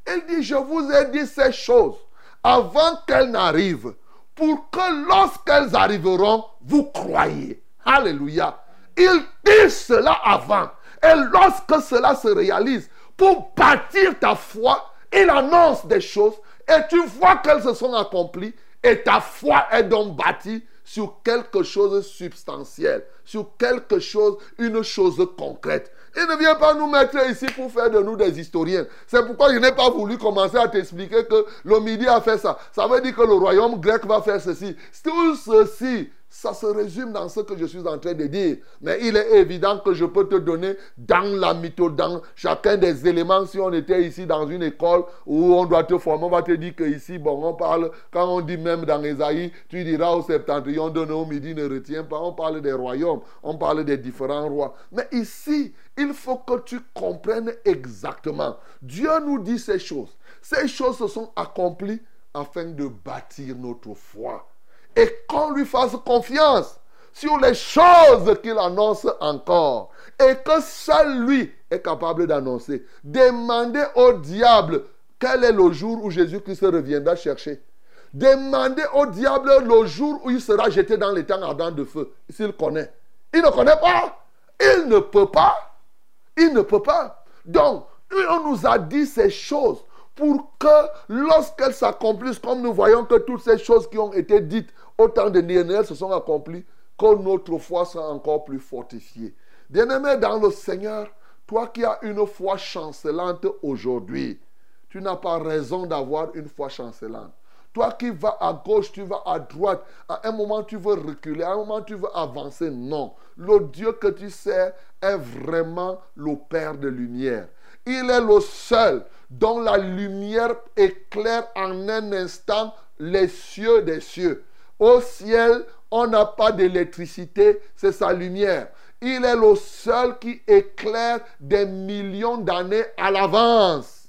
Il dit, je vous ai dit ces choses avant qu'elles n'arrivent, pour que lorsqu'elles arriveront, vous croyez. Alléluia. Il dit cela avant. Et lorsque cela se réalise, pour bâtir ta foi, il annonce des choses et tu vois qu'elles se sont accomplies et ta foi est donc bâtie sur quelque chose de substantiel, sur quelque chose, une chose concrète. Il ne vient pas nous mettre ici pour faire de nous des historiens. C'est pourquoi je n'ai pas voulu commencer à t'expliquer que le midi a fait ça. Ça veut dire que le royaume grec va faire ceci. Tout ceci ça se résume dans ce que je suis en train de dire. Mais il est évident que je peux te donner dans la mytho, dans chacun des éléments. Si on était ici dans une école où on doit te former, on va te dire que ici, bon, on parle, quand on dit même dans Esaïe, tu diras au septentrion de au midi ne retient pas. On parle des royaumes, on parle des différents rois. Mais ici, il faut que tu comprennes exactement. Dieu nous dit ces choses. Ces choses se sont accomplies afin de bâtir notre foi et qu'on lui fasse confiance sur les choses qu'il annonce encore et que seul lui est capable d'annoncer. Demandez au diable quel est le jour où Jésus-Christ reviendra chercher? Demandez au diable le jour où il sera jeté dans les temps ardents de feu, s'il connaît. Il ne connaît pas. Il ne peut pas. Il ne peut pas. Donc, on nous a dit ces choses pour que lorsqu'elles s'accomplissent, comme nous voyons que toutes ces choses qui ont été dites autant de Nénéel se sont accomplis, que notre foi soit encore plus fortifiée. Bien-aimé dans le Seigneur, toi qui as une foi chancelante aujourd'hui, tu n'as pas raison d'avoir une foi chancelante. Toi qui vas à gauche, tu vas à droite. À un moment, tu veux reculer. À un moment, tu veux avancer. Non. Le Dieu que tu sais est vraiment le Père de lumière. Il est le seul dont la lumière éclaire en un instant les cieux des cieux. Au ciel, on n'a pas d'électricité, c'est sa lumière. Il est le seul qui éclaire des millions d'années à l'avance.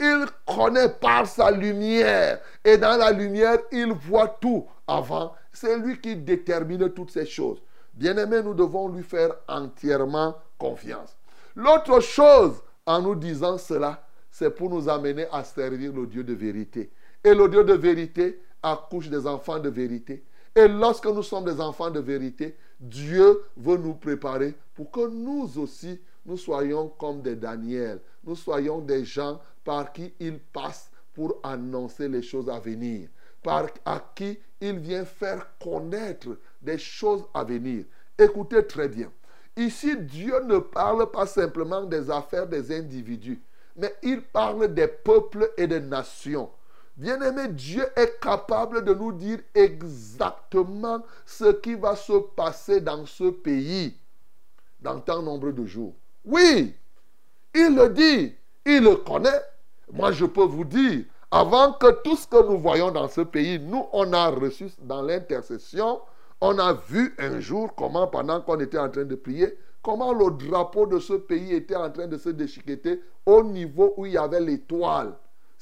Il connaît par sa lumière. Et dans la lumière, il voit tout avant. C'est lui qui détermine toutes ces choses. Bien-aimé, nous devons lui faire entièrement confiance. L'autre chose, en nous disant cela, c'est pour nous amener à servir le Dieu de vérité. Et le Dieu de vérité, accouche des enfants de vérité. Et lorsque nous sommes des enfants de vérité, Dieu veut nous préparer pour que nous aussi, nous soyons comme des Daniel. Nous soyons des gens par qui il passe pour annoncer les choses à venir. Par à qui il vient faire connaître des choses à venir. Écoutez très bien. Ici, Dieu ne parle pas simplement des affaires des individus, mais il parle des peuples et des nations. Bien-aimé, Dieu est capable de nous dire exactement ce qui va se passer dans ce pays dans tant nombre de jours. Oui, il le dit, il le connaît. Moi, je peux vous dire, avant que tout ce que nous voyons dans ce pays, nous, on a reçu dans l'intercession, on a vu un jour comment, pendant qu'on était en train de prier, comment le drapeau de ce pays était en train de se déchiqueter au niveau où il y avait l'étoile.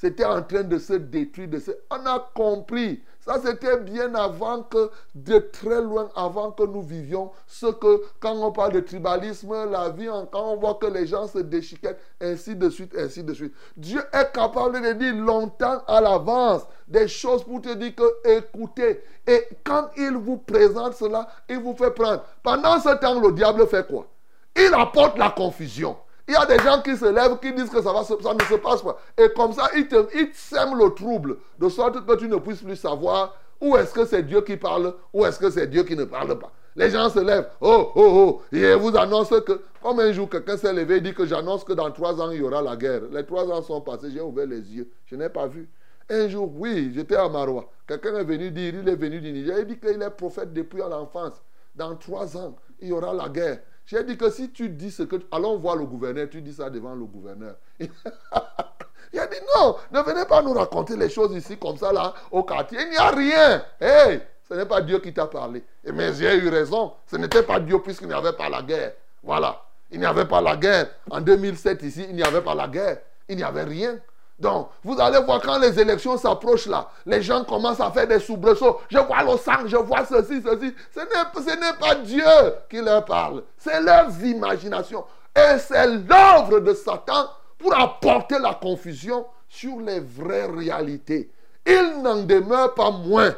C'était en train de se détruire. De. On a compris. Ça, c'était bien avant que, de très loin avant que nous vivions, ce que, quand on parle de tribalisme, la vie, quand on voit que les gens se déchiquettent, ainsi de suite, ainsi de suite. Dieu est capable de dire longtemps à l'avance des choses pour te dire que, écoutez, et quand il vous présente cela, il vous fait prendre. Pendant ce temps, le diable fait quoi? Il apporte la confusion. Il y a des gens qui se lèvent, qui disent que ça, ne se passe pas. Et comme ça, ils, sèment le trouble, de sorte que tu ne puisses plus savoir où est-ce que c'est Dieu qui parle, ou est-ce que c'est Dieu qui ne parle pas. Les gens se lèvent, oh, oh, oh, et vous annonce que, comme un jour quelqu'un s'est levé et dit que j'annonce que dans trois ans, il y aura la guerre. Les trois ans sont passés, j'ai ouvert les yeux, je n'ai pas vu. Un jour, oui, j'étais à Marois. Quelqu'un est venu dire, il est venu du Niger, il dit qu'il est prophète depuis l'enfance. Dans trois ans, il y aura la guerre. J'ai dit que si tu dis ce que... Allons voir le gouverneur, tu dis ça devant le gouverneur. Il a dit non, ne venez pas nous raconter les choses ici comme ça là au quartier. Il n'y a rien. Hey, ce n'est pas Dieu qui t'a parlé. Et mais j'ai eu raison. Ce n'était pas Dieu puisqu'il n'y avait pas la guerre. Voilà. Il n'y avait pas la guerre. En 2007 ici, il n'y avait pas la guerre. Il n'y avait rien. Donc, vous allez voir quand les élections s'approchent là, les gens commencent à faire des soubresauts. Je vois le sang, je vois ceci, ceci. Ce n'est pas Dieu qui leur parle. C'est leurs imaginations. Et c'est l'œuvre de Satan pour apporter la confusion sur les vraies réalités. Il n'en demeure pas moins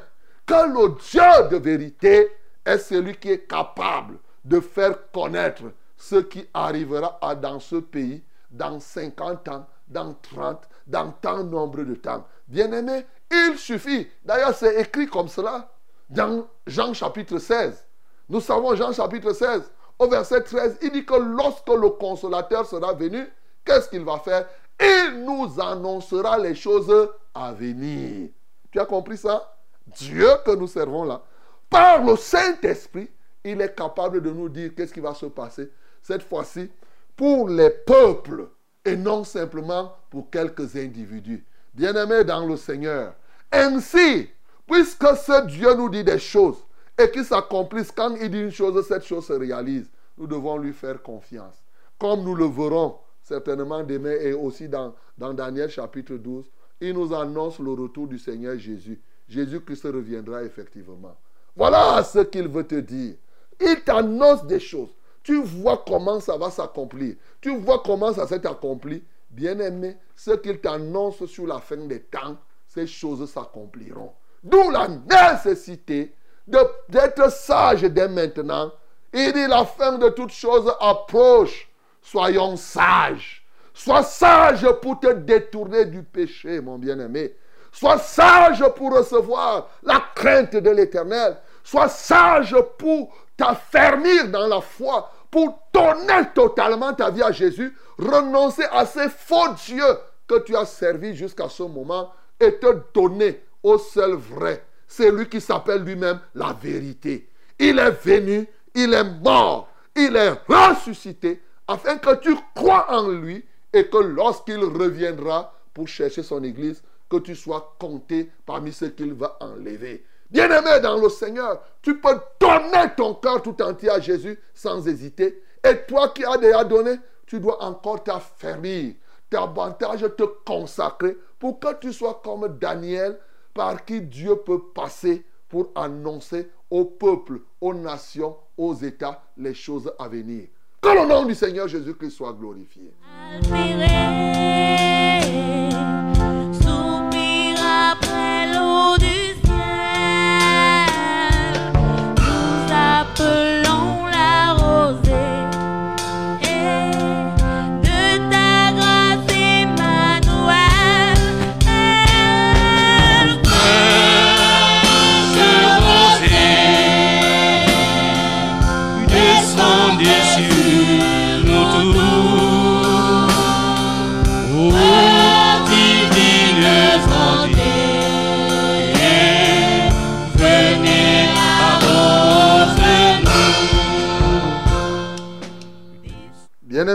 que le Dieu de vérité est celui qui est capable de faire connaître ce qui arrivera dans ce pays dans 50 ans, dans 30, dans tant nombre de temps. Bien-aimé, il suffit. D'ailleurs, c'est écrit comme cela dans Jean chapitre 16. Nous savons Jean chapitre 16. Au verset 13, il dit que lorsque le consolateur sera venu, qu'est-ce qu'il va faire? Il nous annoncera les choses à venir. Tu as compris ça? Dieu que nous servons là, par le Saint-Esprit, il est capable de nous dire qu'est-ce qui va se passer cette fois-ci pour les peuples et non simplement pour quelques individus. Bien-aimés dans le Seigneur. Ainsi, puisque ce Dieu nous dit des choses et qu'il s'accomplisse, quand il dit une chose, cette chose se réalise, nous devons lui faire confiance. Comme nous le verrons certainement demain et aussi dans, dans Daniel chapitre 12, il nous annonce le retour du Seigneur Jésus. Jésus-Christ reviendra effectivement. Voilà ce qu'il veut te dire. Il t'annonce des choses. Tu vois comment ça va s'accomplir. Tu vois comment ça s'est accompli. Bien-aimé, ce qu'il t'annonce sur la fin des temps, ces choses s'accompliront. D'où la nécessité d'être sage dès maintenant. Il dit la fin de toutes choses approche. Soyons sages. Sois sage pour te détourner du péché, mon bien-aimé. Sois sage pour recevoir la crainte de l'éternel. Sois sage pour t'affermir dans la foi, pour donner totalement ta vie à Jésus, renoncer à ces faux dieux que tu as servis jusqu'à ce moment et te donner au seul vrai, celui qui s'appelle lui-même la vérité. Il est venu, il est mort, il est ressuscité, afin que tu crois en lui et que lorsqu'il reviendra pour chercher son Église, que tu sois compté parmi ceux qu'il va enlever. Bien-aimé dans le Seigneur, tu peux donner ton cœur tout entier à Jésus sans hésiter. Et toi qui as déjà donné, tu dois encore t'affermir, davantage te consacrer pour que tu sois comme Daniel, par qui Dieu peut passer pour annoncer au peuple, aux nations, aux États les choses à venir. Que le nom du Seigneur Jésus-Christ soit glorifié.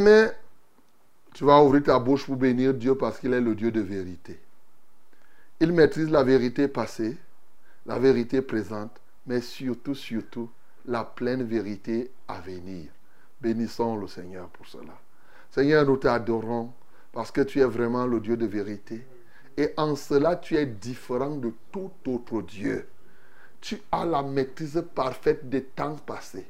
Bien-aimé, tu vas ouvrir ta bouche pour bénir Dieu parce qu'il est le Dieu de vérité. Il maîtrise la vérité passée, la vérité présente, mais surtout, surtout, la pleine vérité à venir. Bénissons le Seigneur pour cela. Seigneur, nous t'adorons parce que tu es vraiment le Dieu de vérité. Et en cela, tu es différent de tout autre Dieu. Tu as la maîtrise parfaite des temps passés.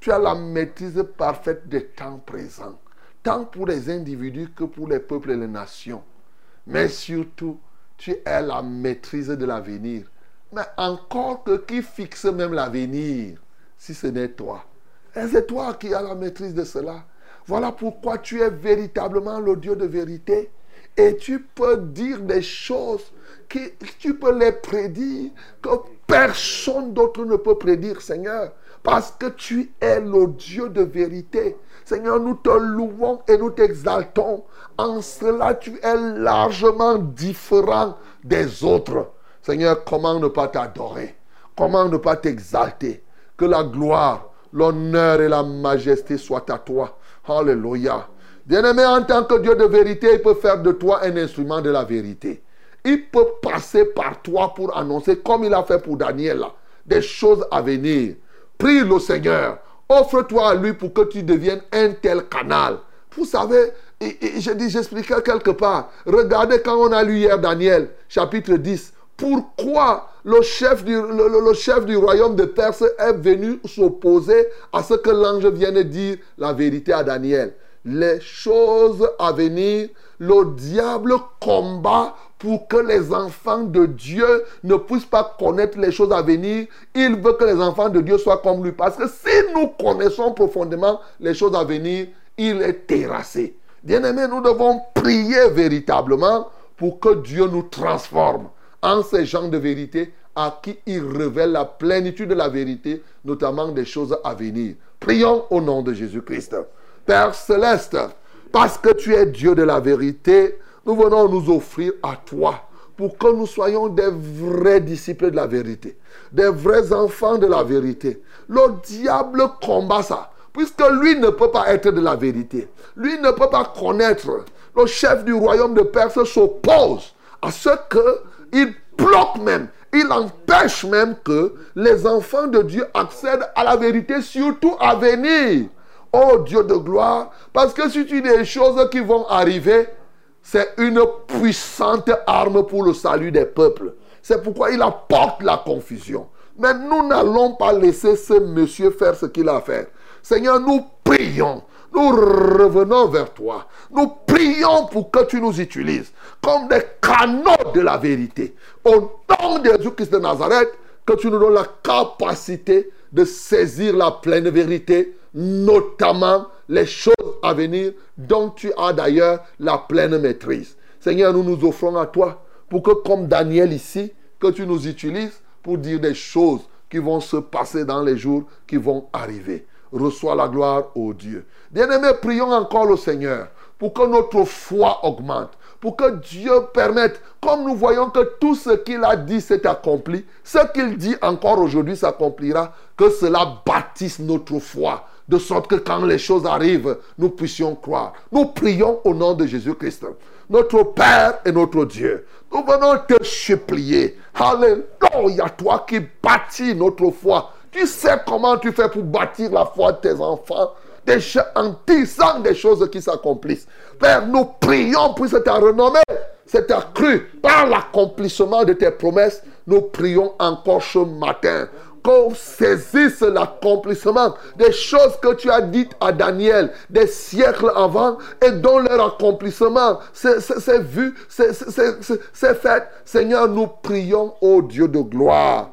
Tu as la maîtrise parfaite des temps présents, tant pour les individus que pour les peuples et les nations. Mais surtout, tu as la maîtrise de l'avenir. Mais encore que qui fixe même l'avenir, si ce n'est toi. Et c'est toi qui as la maîtrise de cela. Voilà pourquoi tu es véritablement le Dieu de vérité. Et tu peux dire des choses que tu peux les prédire que personne d'autre ne peut prédire, Seigneur. Parce que tu es le Dieu de vérité. Seigneur, nous te louons et nous t'exaltons. En cela, tu es largement différent des autres. Seigneur, comment ne pas t'adorer? Comment ne pas t'exalter? Que la gloire, l'honneur et la majesté soient à toi. Alléluia. Bien-aimé, en tant que Dieu de vérité, il peut faire de toi un instrument de la vérité. Il peut passer par toi pour annoncer, comme il a fait pour Daniel des choses à venir. Prie le Seigneur. Offre-toi à lui pour que tu deviennes un tel canal. Vous savez, et, j'expliquais quelque part. Regardez quand on a lu hier Daniel, chapitre 10. Pourquoi le chef du, le chef du royaume de Perse est venu s'opposer à ce que l'ange vienne dire la vérité à Daniel? Les choses à venir, le diable combat pour que les enfants de Dieu ne puissent pas connaître les choses à venir. Il veut que les enfants de Dieu soient comme lui. Parce que si nous connaissons profondément les choses à venir, il est terrassé. Bien-aimés, nous devons prier véritablement pour que Dieu nous transforme en ces gens de vérité à qui il révèle la plénitude de la vérité, notamment des choses à venir. Prions au nom de Jésus-Christ. Père céleste, parce que tu es Dieu de la vérité, nous venons nous offrir à toi pour que nous soyons des vrais disciples de la vérité, des vrais enfants de la vérité. Le diable combat ça, puisque lui ne peut pas être de la vérité. Lui ne peut pas connaître. Le chef du royaume de Perse s'oppose à ce qu'il bloque même, il empêche même que les enfants de Dieu accèdent à la vérité, surtout à venir. Oh Dieu de gloire, parce que si tu dis des choses qui vont arriver, c'est une puissante arme pour le salut des peuples. C'est pourquoi il apporte la confusion. Mais nous n'allons pas laisser ce monsieur faire ce qu'il a à faire. Seigneur, nous prions. Nous revenons vers toi. Nous prions pour que tu nous utilises comme des canaux de la vérité. Au nom de Jésus-Christ de Nazareth, que tu nous donnes la capacité de saisir la pleine vérité, notamment les choses à venir dont tu as d'ailleurs la pleine maîtrise. Seigneur, nous nous offrons à toi pour que comme Daniel ici, que tu nous utilises pour dire des choses qui vont se passer dans les jours qui vont arriver. Reçois la gloire, ô Dieu. Bien-aimés, prions encore le Seigneur pour que notre foi augmente, pour que Dieu permette, comme nous voyons que tout ce qu'il a dit s'est accompli, ce qu'il dit encore aujourd'hui s'accomplira, que cela bâtisse notre foi, de sorte que quand les choses arrivent, nous puissions croire. Nous prions au nom de Jésus-Christ, notre Père et notre Dieu. Nous venons te supplier. Alléluia, toi qui bâtis notre foi. Tu sais comment tu fais pour bâtir la foi de tes enfants choses anti des choses qui s'accomplissent. Père, nous prions pour cette renommée, cette accrue par l'accomplissement de tes promesses. Nous prions encore ce matin qu'on saisisse l'accomplissement des choses que tu as dites à Daniel des siècles avant et dont leur accomplissement s'est vu, c'est fait. Seigneur, nous prions au Dieu de gloire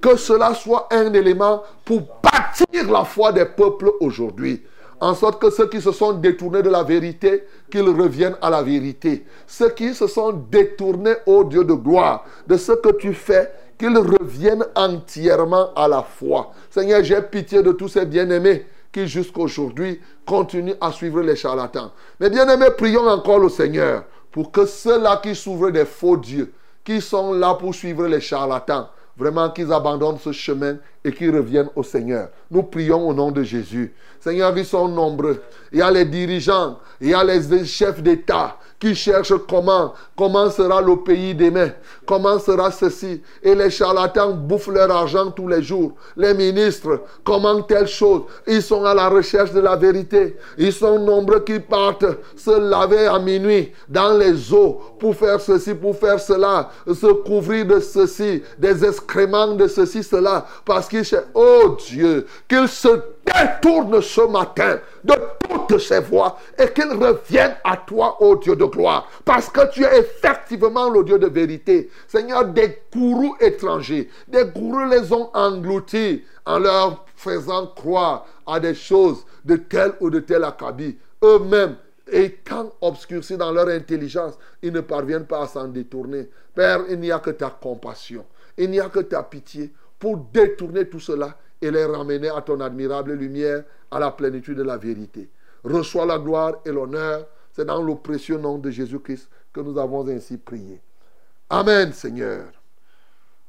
que cela soit un élément pour bâtir la foi des peuples aujourd'hui. En sorte que ceux qui se sont détournés de la vérité, qu'ils reviennent à la vérité. Ceux qui se sont détournés au Dieu de gloire, de ce que tu fais, qu'ils reviennent entièrement à la foi. Seigneur, j'ai pitié de tous ces bien-aimés qui jusqu'aujourd'hui continuent à suivre les charlatans. Mais bien-aimés, prions encore le Seigneur pour que ceux-là qui s'ouvrent des faux dieux, qui sont là pour suivre les charlatans, vraiment qu'ils abandonnent ce chemin et qu'ils reviennent au Seigneur. Nous prions au nom de Jésus. Seigneur, ils sont nombreux. Il y a les dirigeants, il y a les chefs d'État qui cherchent comment, comment sera le pays demain, comment sera ceci. Et les charlatans bouffent leur argent tous les jours. Les ministres, comment telle chose. Ils sont à la recherche de la vérité. Ils sont nombreux qui partent se laver à minuit dans les eaux pour faire ceci, pour faire cela, se couvrir de ceci, des excréments de ceci, cela, parce qu'ils cherchent, oh Dieu, qu'ils se détournent ce matin de toutes ces voies et qu'ils reviennent à toi, ô Dieu de gloire. Parce que tu es effectivement le Dieu de vérité. Seigneur, des gourous étrangers, des gourous les ont engloutis en leur faisant croire à des choses de tel ou de tel acabit. Eux-mêmes, étant obscurcis dans leur intelligence, ils ne parviennent pas à s'en détourner. Père, il n'y a que ta compassion, il n'y a que ta pitié pour détourner tout cela et les ramener à ton admirable lumière, à la plénitude de la vérité. Reçois la gloire et l'honneur. C'est dans le précieux nom de Jésus-Christ que nous avons ainsi prié. Amen, Seigneur.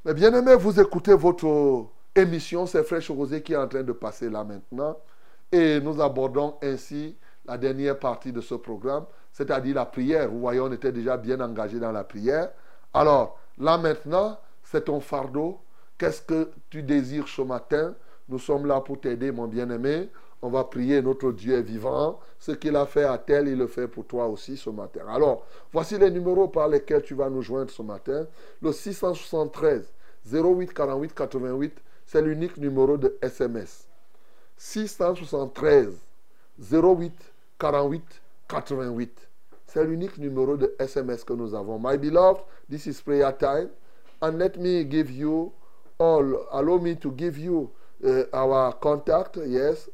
Mais bien aimé, vous écoutez votre émission, c'est Fraîche Rosée qui est en train de passer là maintenant. Et nous abordons ainsi la dernière partie de ce programme, c'est-à-dire la prière. Vous voyez, on était déjà bien engagé dans la prière. Alors, là maintenant, c'est ton fardeau Qu'est-ce que tu désires ce matin? Nous sommes là pour t'aider, mon bien-aimé. On va prier, notre Dieu est vivant. Ce qu'il a fait à tel, il le fait pour toi aussi ce matin. Alors, voici les numéros par lesquels tu vas nous joindre ce matin. Le 673 08 48 88, c'est l'unique numéro de SMS. 673 08 48 88. C'est l'unique numéro de SMS que nous avons. My beloved, this is prayer time. And let me give you all, allow me to give you uh, our contact, yes,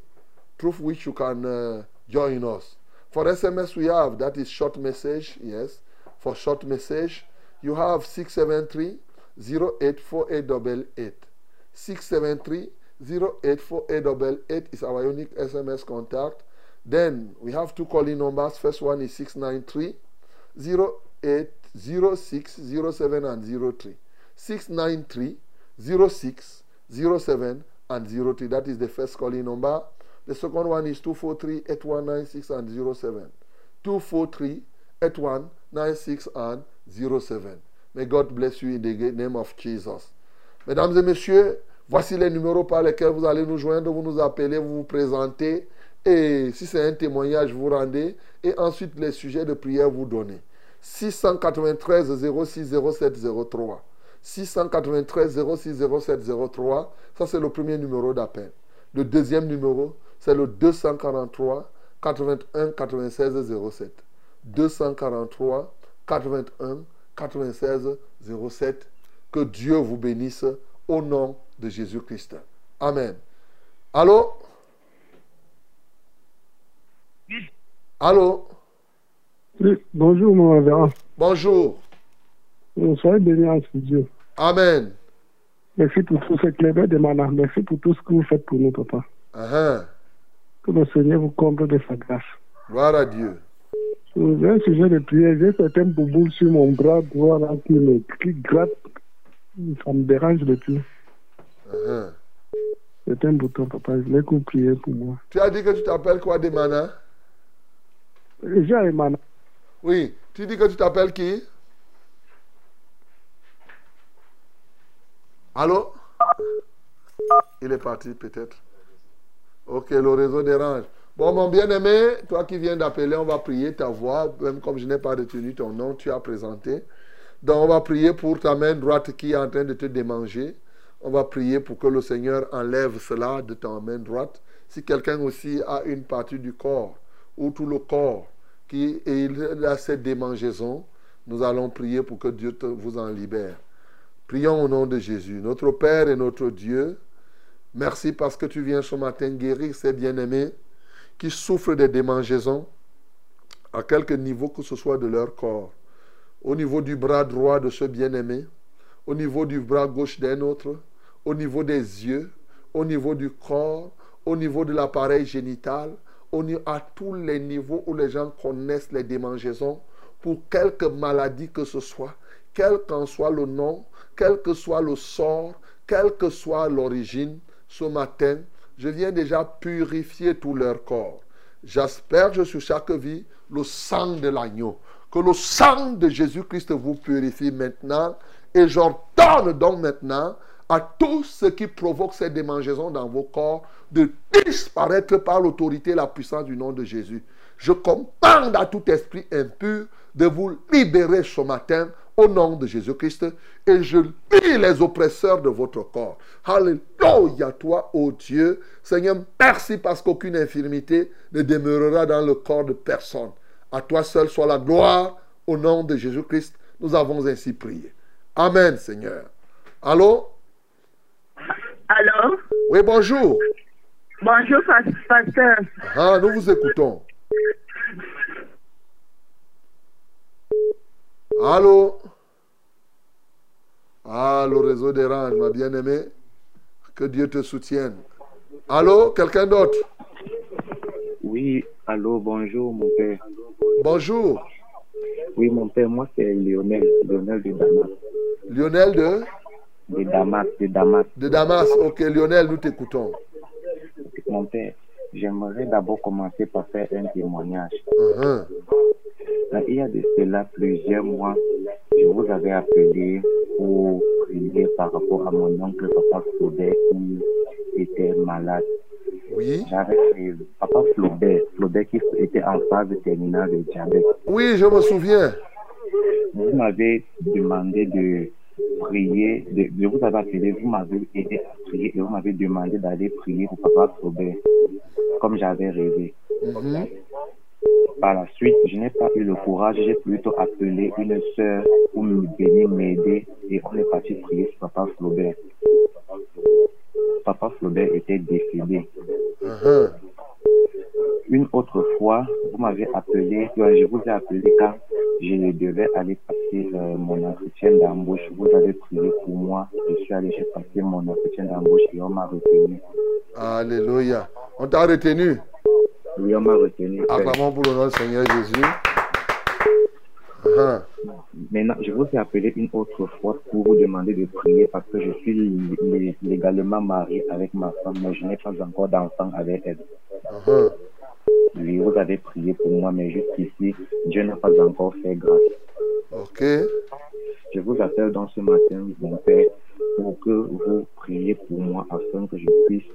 through which you can uh, join us. For SMS, we have that is short message, yes. For short message, you have 673 084888. 673 084888 is our unique SMS contact. Then we have two calling numbers. First one is 693 08 06 07 and 03. 693 06 07 and 03. That is the first calling number. The second one is 243 8196 and 07. 243 8196 and 07. May God bless you in the name of Jesus. Mesdames et messieurs, voici les numéros par lesquels vous allez nous joindre, vous nous appelez, vous vous présentez. Et si c'est un témoignage, vous rendez. Et ensuite, les sujets de prière, vous donnez. 693 06 07 03. 693 06 07 03. Ça, c'est le premier numéro d'appel. Le deuxième numéro, c'est le 243 81 96 07. 243 81 96 07. Que Dieu vous bénisse au nom de Jésus-Christ. Amen. Allô? Allô? Oui, bonjour, mon révérend. Bonjour. Soyez bénis en ce Dieu. Amen. Merci pour tout ce clément de mana. Merci pour tout ce que vous faites pour nous, papa. Uh-huh. Que le Seigneur vous comble de sa grâce. Gloire à Dieu. J'ai un sujet de prière. J'ai certaines bouboules sur mon bras droit là, qui me qui gratte. Ça me dérange le tout. Uh-huh. C'est un bouton, papa. Je voulais que vous priez pour moi. Tu as dit que tu t'appelles quoi, Demana? J'ai un mana. Oui. Tu dis que tu t'appelles qui? Allô? Il est parti peut-être. Ok, le réseau dérange. Bon, mon bien-aimé, toi qui viens d'appeler, on va prier ta voix. Même comme je n'ai pas retenu ton nom, tu as présenté. Donc, on va prier pour ta main droite qui est en train de te démanger. On va prier pour que le Seigneur enlève cela de ta main droite. Si quelqu'un aussi a une partie du corps ou tout le corps qui a cette démangeaison, nous allons prier pour que Dieu vous en libère. Prions au nom de Jésus. Notre Père et notre Dieu, merci parce que tu viens ce matin guérir ces bien-aimés qui souffrent des démangeaisons à quelque niveau que ce soit de leur corps. Au niveau du bras droit de ce bien-aimé, au niveau du bras gauche d'un autre, au niveau des yeux, au niveau du corps, au niveau de l'appareil génital, à tous les niveaux où les gens connaissent les démangeaisons, pour quelque maladie que ce soit, quel qu'en soit le nom, quel que soit le sort, quelle que soit l'origine, ce matin, je viens déjà purifier tout leur corps. J'asperge sur chaque vie le sang de l'agneau. Que le sang de Jésus-Christ vous purifie maintenant. Et j'ordonne donc maintenant à tout ce qui provoque ces démangeaisons dans vos corps de disparaître par l'autorité et la puissance du nom de Jésus. Je commande à tout esprit impur de vous libérer ce matin au nom de Jésus-Christ et je lis les oppresseurs de votre corps. Alléluia toi, ô Dieu. Seigneur, merci parce qu'aucune infirmité ne demeurera dans le corps de personne. À toi seul soit la gloire. Au nom de Jésus-Christ, nous avons ainsi prié. Amen, Seigneur. Allô? Allô? Oui, bonjour. Bonjour, pas- pasteur. Ah, nous vous écoutons. Allô? Ah, le réseau dérange, ma bien-aimée. Que Dieu te soutienne. Allô? Quelqu'un d'autre? Oui, allô, bonjour mon père. Bonjour. Oui, mon père, moi c'est Lionel, Lionel de Damas. Lionel de, De Damas, de Damas. de Damas. Ok, Lionel, nous t'écoutons. Mon père, j'aimerais d'abord commencer par faire un témoignage. Euh, il y a de cela plusieurs mois, je vous avais appelé pour prier par rapport à mon oncle Papa Flaubert qui était malade. Oui. J'avais Papa Flaubert, Flaubert qui était en phase terminale de diabète. Oui, je me souviens. Vous m'avez demandé de prier, de, je vous avais appelé, vous m'avez aidé à prier et vous m'avez demandé d'aller prier pour Papa Flaubert, comme j'avais rêvé. Mhm. Par la suite, je n'ai pas eu le courage, j'ai plutôt appelé une sœur pour me venir m'aider et on est parti prier sur Papa Flaubert. Papa Flaubert était décédé. Mhm. Une autre fois, vous m'avez appelé, je vous ai appelé quand je devais aller passer euh, mon entretien d'embauche. Vous avez prié pour moi. Je suis allé, passé mon entretien d'embauche et on m'a retenu. Alléluia. On t'a retenu? Oui, on m'a retenu. Acclamons pour le nom du Seigneur Jésus. Mhm. Maintenant, je vous ai appelé une autre fois pour vous demander de prier parce que je suis lé- lé- légalement marié avec ma femme, mais je n'ai pas encore d'enfant avec elle. Mhm. Oui, vous avez prié pour moi, mais jusqu'ici, Dieu n'a pas encore fait grâce. Ok. Je vous appelle dans ce matin, mon Père, pour que vous priez pour moi afin que je puisse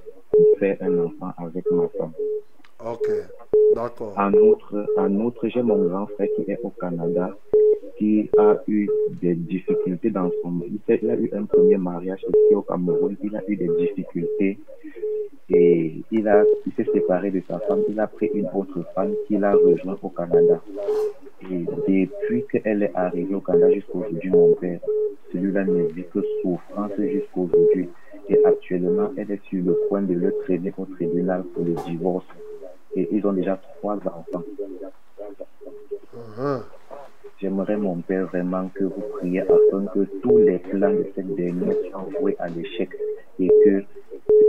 faire un enfant avec ma femme. Ok. D'accord. En outre, en outre j'ai mon grand frère qui est au Canada, qui a eu des difficultés dans son... Il a- eu un premier mariage ici au Cameroun, il a eu des difficultés et il, il s'est séparé de sa femme, il a pris une autre femme qu'il a rejoint au Canada. Et depuis qu'elle est arrivée au Canada jusqu'aujourd'hui, mon père, celui-là ne vit que souffrance jusqu'aujourd'hui. Et actuellement, elle est sur le point de le traîner au tribunal pour le divorce. Et ils ont déjà trois enfants. Mhm. J'aimerais, mon père, vraiment que vous priez afin que tous les plans de cette dernière soient voués à l'échec et que,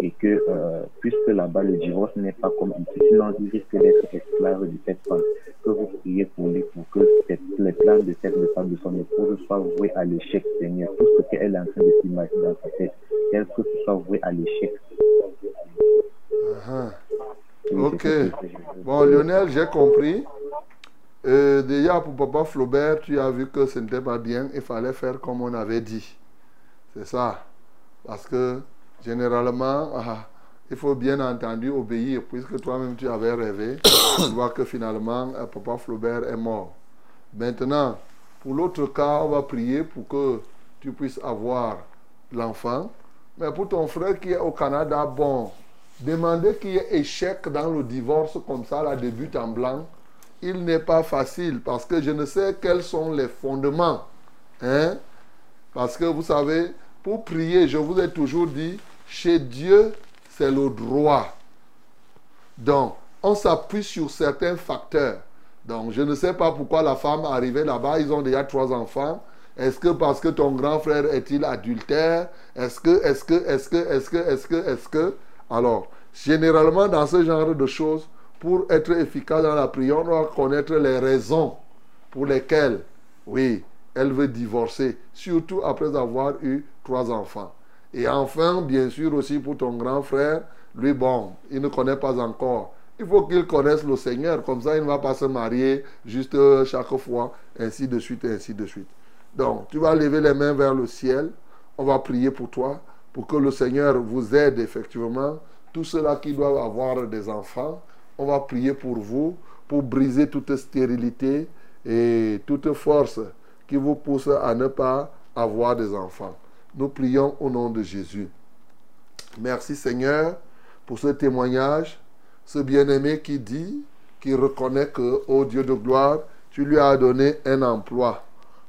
et que euh, puisque là-bas le divorce n'est pas comme ici, sinon il risque d'être esclave de cette femme, que vous priez pour lui pour que cette- les plans de cette femme, de son épouse, soient voués à l'échec, Seigneur. Tout ce qu'elle est en train de s'imaginer dans sa tête, qu'elle que ce soit voué à l'échec. Mhm. Ok. Bon, Lionel, j'ai compris. Euh, déjà, pour Papa Flaubert, tu as vu que ce n'était pas bien. Il fallait faire comme on avait dit. C'est ça. Parce que, généralement, ah, il faut bien entendu obéir. Puisque toi-même, tu avais rêvé. tu vois que finalement, euh, Papa Flaubert est mort. Maintenant, pour l'autre cas, on va prier pour que tu puisses avoir l'enfant. Mais pour ton frère qui est au Canada, bon, demander qu'il y ait échec dans le divorce comme ça, là, de but en blanc, il n'est pas facile parce que je ne sais quels sont les fondements. Hein? Parce que vous savez, pour prier, je vous ai toujours dit, chez Dieu, c'est le droit. Donc, on s'appuie sur certains facteurs. Donc, je ne sais pas pourquoi la femme arrivée là-bas, ils ont déjà trois enfants. Est-ce que parce que ton grand frère est-il adultère? Est-ce que, est-ce que, est-ce que, est-ce que, est-ce que, est-ce que Alors, généralement, dans ce genre de choses, pour être efficace dans la prière, on doit connaître les raisons pour lesquelles, oui, elle veut divorcer, surtout après avoir eu trois enfants. Et enfin, bien sûr aussi pour ton grand frère, lui, bon, il ne connaît pas encore. Il faut qu'il connaisse le Seigneur, comme ça il ne va pas se marier juste euh, chaque fois, ainsi de suite, ainsi de suite. Donc, tu vas lever les mains vers le ciel, on va prier pour toi, pour que le Seigneur vous aide effectivement. Tous ceux-là qui doivent avoir des enfants, on va prier pour vous, pour briser toute stérilité et toute force qui vous pousse à ne pas avoir des enfants. Nous prions au nom de Jésus. Merci Seigneur pour ce témoignage, ce bien-aimé qui dit, qui reconnaît que, ô Dieu de gloire, tu lui as donné un emploi.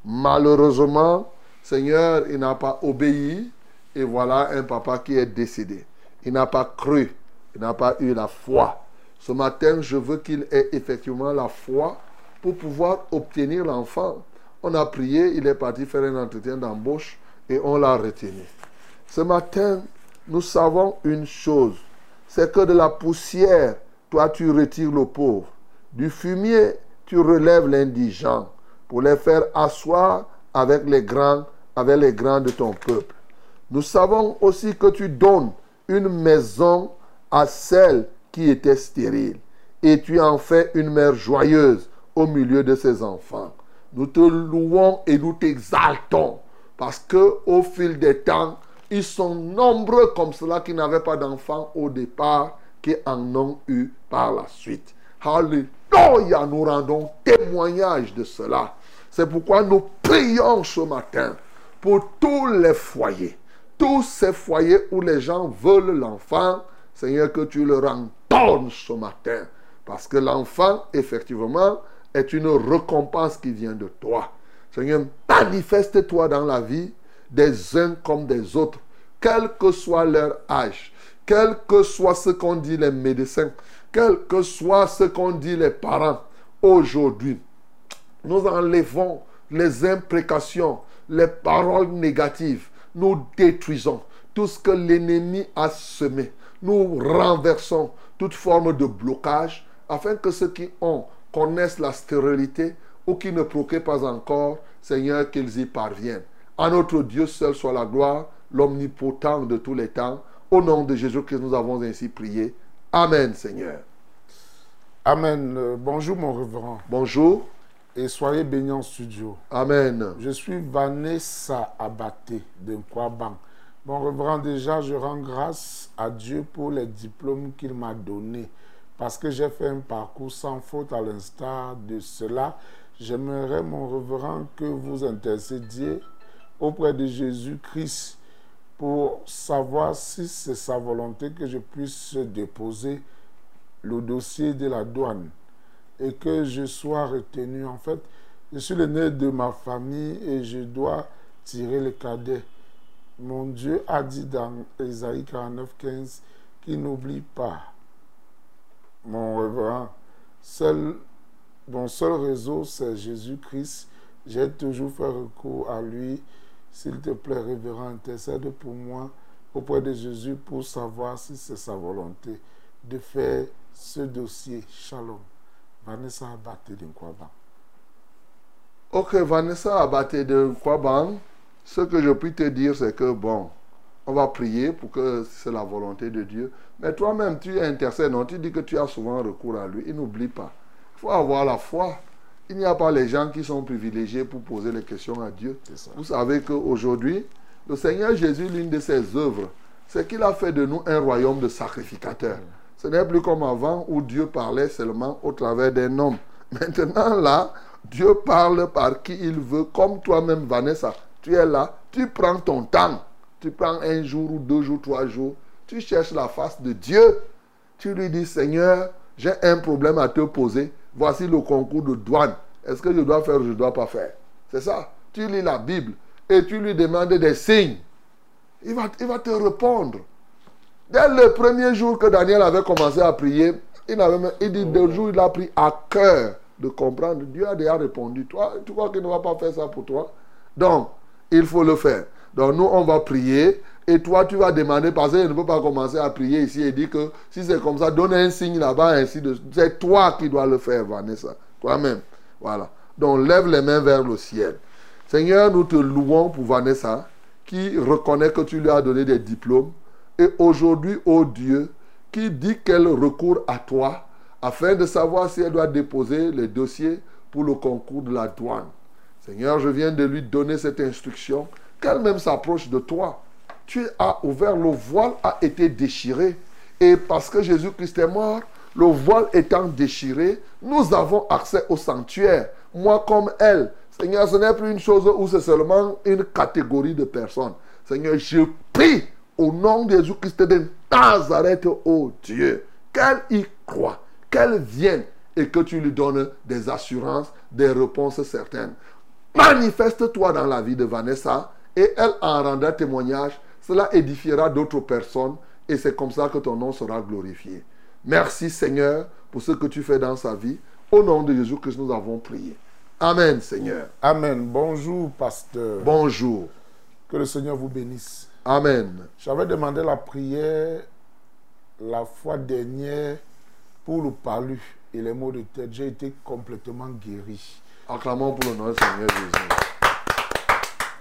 Malheureusement, Seigneur, il n'a pas obéi et voilà un papa qui est décédé. Il n'a pas cru, il n'a pas eu la foi. Ce matin, je veux qu'il ait effectivement la foi pour pouvoir obtenir l'enfant. On a prié, il est parti faire un entretien d'embauche et on l'a retenu. Ce matin, nous savons une chose, c'est que de la poussière, toi tu retires le pauvre. Du fumier, tu relèves l'indigent pour les faire asseoir avec les grands, avec les grands de ton peuple. Nous savons aussi que tu donnes une maison à celle qui était stérile et tu en fais une mère joyeuse au milieu de ses enfants. Nous te louons et nous t'exaltons. Parce que au fil des temps, ils sont nombreux comme cela qui n'avaient pas d'enfants au départ, qui en ont eu par la suite. Alléluia, nous rendons témoignage de cela. C'est pourquoi nous prions ce matin pour tous les foyers, tous ces foyers où les gens veulent l'enfant. Seigneur, que tu leur entends ce matin. Parce que l'enfant, effectivement, est une récompense qui vient de toi. Seigneur, manifeste-toi dans la vie des uns comme des autres, quel que soit leur âge, quel que soit ce qu'ont dit les médecins, quel que soit ce qu'ont dit les parents. Aujourd'hui, nous enlevons les imprécations, les paroles négatives. Nous détruisons tout ce que l'ennemi a semé. Nous renversons toute forme de blocage afin que ceux qui ont connaissent la stérilité ou qui ne procréent pas encore, Seigneur, qu'ils y parviennent. À notre Dieu seul soit la gloire, l'omnipotent de tous les temps. Au nom de Jésus que nous avons ainsi prié. Amen, Seigneur. Amen. Euh, bonjour, mon reverend. Bonjour. Et soyez bénis en studio. Amen. Je suis Vanessa Abaté de Nkwaban. Mon reverend, déjà, je rends grâce à Dieu pour les diplômes qu'il m'a donnés. Parce que j'ai fait un parcours sans faute à l'instar de cela. J'aimerais, mon reverend, que vous intercédiez auprès de Jésus-Christ pour savoir si c'est sa volonté que je puisse déposer le dossier de la douane et que je sois retenu. En fait, je suis l'aîné de ma famille et je dois tirer le cadet. Mon Dieu a dit dans Ésaïe 49, 15 qu'il n'oublie pas. Mon reverend, seul, mon seul réseau, c'est Jésus-Christ. J'ai toujours fait recours à lui. S'il te plaît, révérend, intercède pour moi auprès de Jésus pour savoir si c'est sa volonté de faire ce dossier. Shalom. Vanessa Abaté de Nkwaban. Ok, Vanessa Abaté de Nkwaban, ce que je puis te dire, c'est que, bon, on va prier pour que c'est la volonté de Dieu. Mais toi-même, tu intercèdes, non? Tu dis que tu as souvent recours à lui. Il n'oublie pas. Il faut avoir la foi. Il n'y a pas les gens qui sont privilégiés pour poser les questions à Dieu. Vous savez qu'aujourd'hui, le Seigneur Jésus, l'une de ses œuvres, c'est qu'il a fait de nous un royaume de sacrificateurs. Ce n'est plus comme avant où Dieu parlait seulement au travers d'un homme. Maintenant, là, Dieu parle par qui il veut, comme toi-même, Vanessa. Tu es là, tu prends ton temps. Tu prends un jour ou deux jours, trois jours. Tu cherches la face de Dieu. Tu lui dis, Seigneur, j'ai un problème à te poser. Voici le concours de douane. Est-ce que je dois faire ou je ne dois pas faire? C'est ça. Tu lis la Bible et tu lui demandes des signes. Il va, il va te répondre. Dès le premier jour que Daniel avait commencé à prier, il, avait, il dit deux jours, il a pris à cœur de comprendre. Dieu a déjà répondu. Toi, tu crois qu'il ne va pas faire ça pour toi? Donc, il faut le faire. Donc, nous, on va prier. Et toi, tu vas demander, parce qu'il ne peut pas commencer à prier ici et dire que si c'est comme ça, donne un signe là-bas, ainsi C'est toi qui dois le faire, Vanessa. Toi-même. Voilà. Donc, lève les mains vers le ciel. Seigneur, nous te louons pour Vanessa, qui reconnaît que tu lui as donné des diplômes. Et aujourd'hui, ô Dieu, qui dit qu'elle recourt à toi afin de savoir si elle doit déposer les dossiers pour le concours de la douane? Seigneur, je viens de lui donner cette instruction, qu'elle même s'approche de toi. Tu as ouvert, le voile a été déchiré. Et parce que Jésus-Christ est mort, le voile étant déchiré, nous avons accès au sanctuaire. Moi comme elle. Seigneur, ce n'est plus une chose où c'est seulement une catégorie de personnes. Seigneur, je prie au nom de Jésus-Christ de Nazareth, oh Dieu, qu'elle y croit, qu'elle vienne et que tu lui donnes des assurances, des réponses certaines. Manifeste-toi dans la vie de Vanessa et elle en rendra témoignage. Cela édifiera d'autres personnes et c'est comme ça que ton nom sera glorifié. Merci Seigneur pour ce que tu fais dans sa vie. Au nom de Jésus Christ, nous avons prié. Amen Seigneur. Amen. Bonjour, pasteur. Bonjour. Que le Seigneur vous bénisse. Amen. J'avais demandé la prière la fois dernière pour le palu et les maux de tête. J'ai été complètement guéri. Acclamons pour le nom du Seigneur Jésus.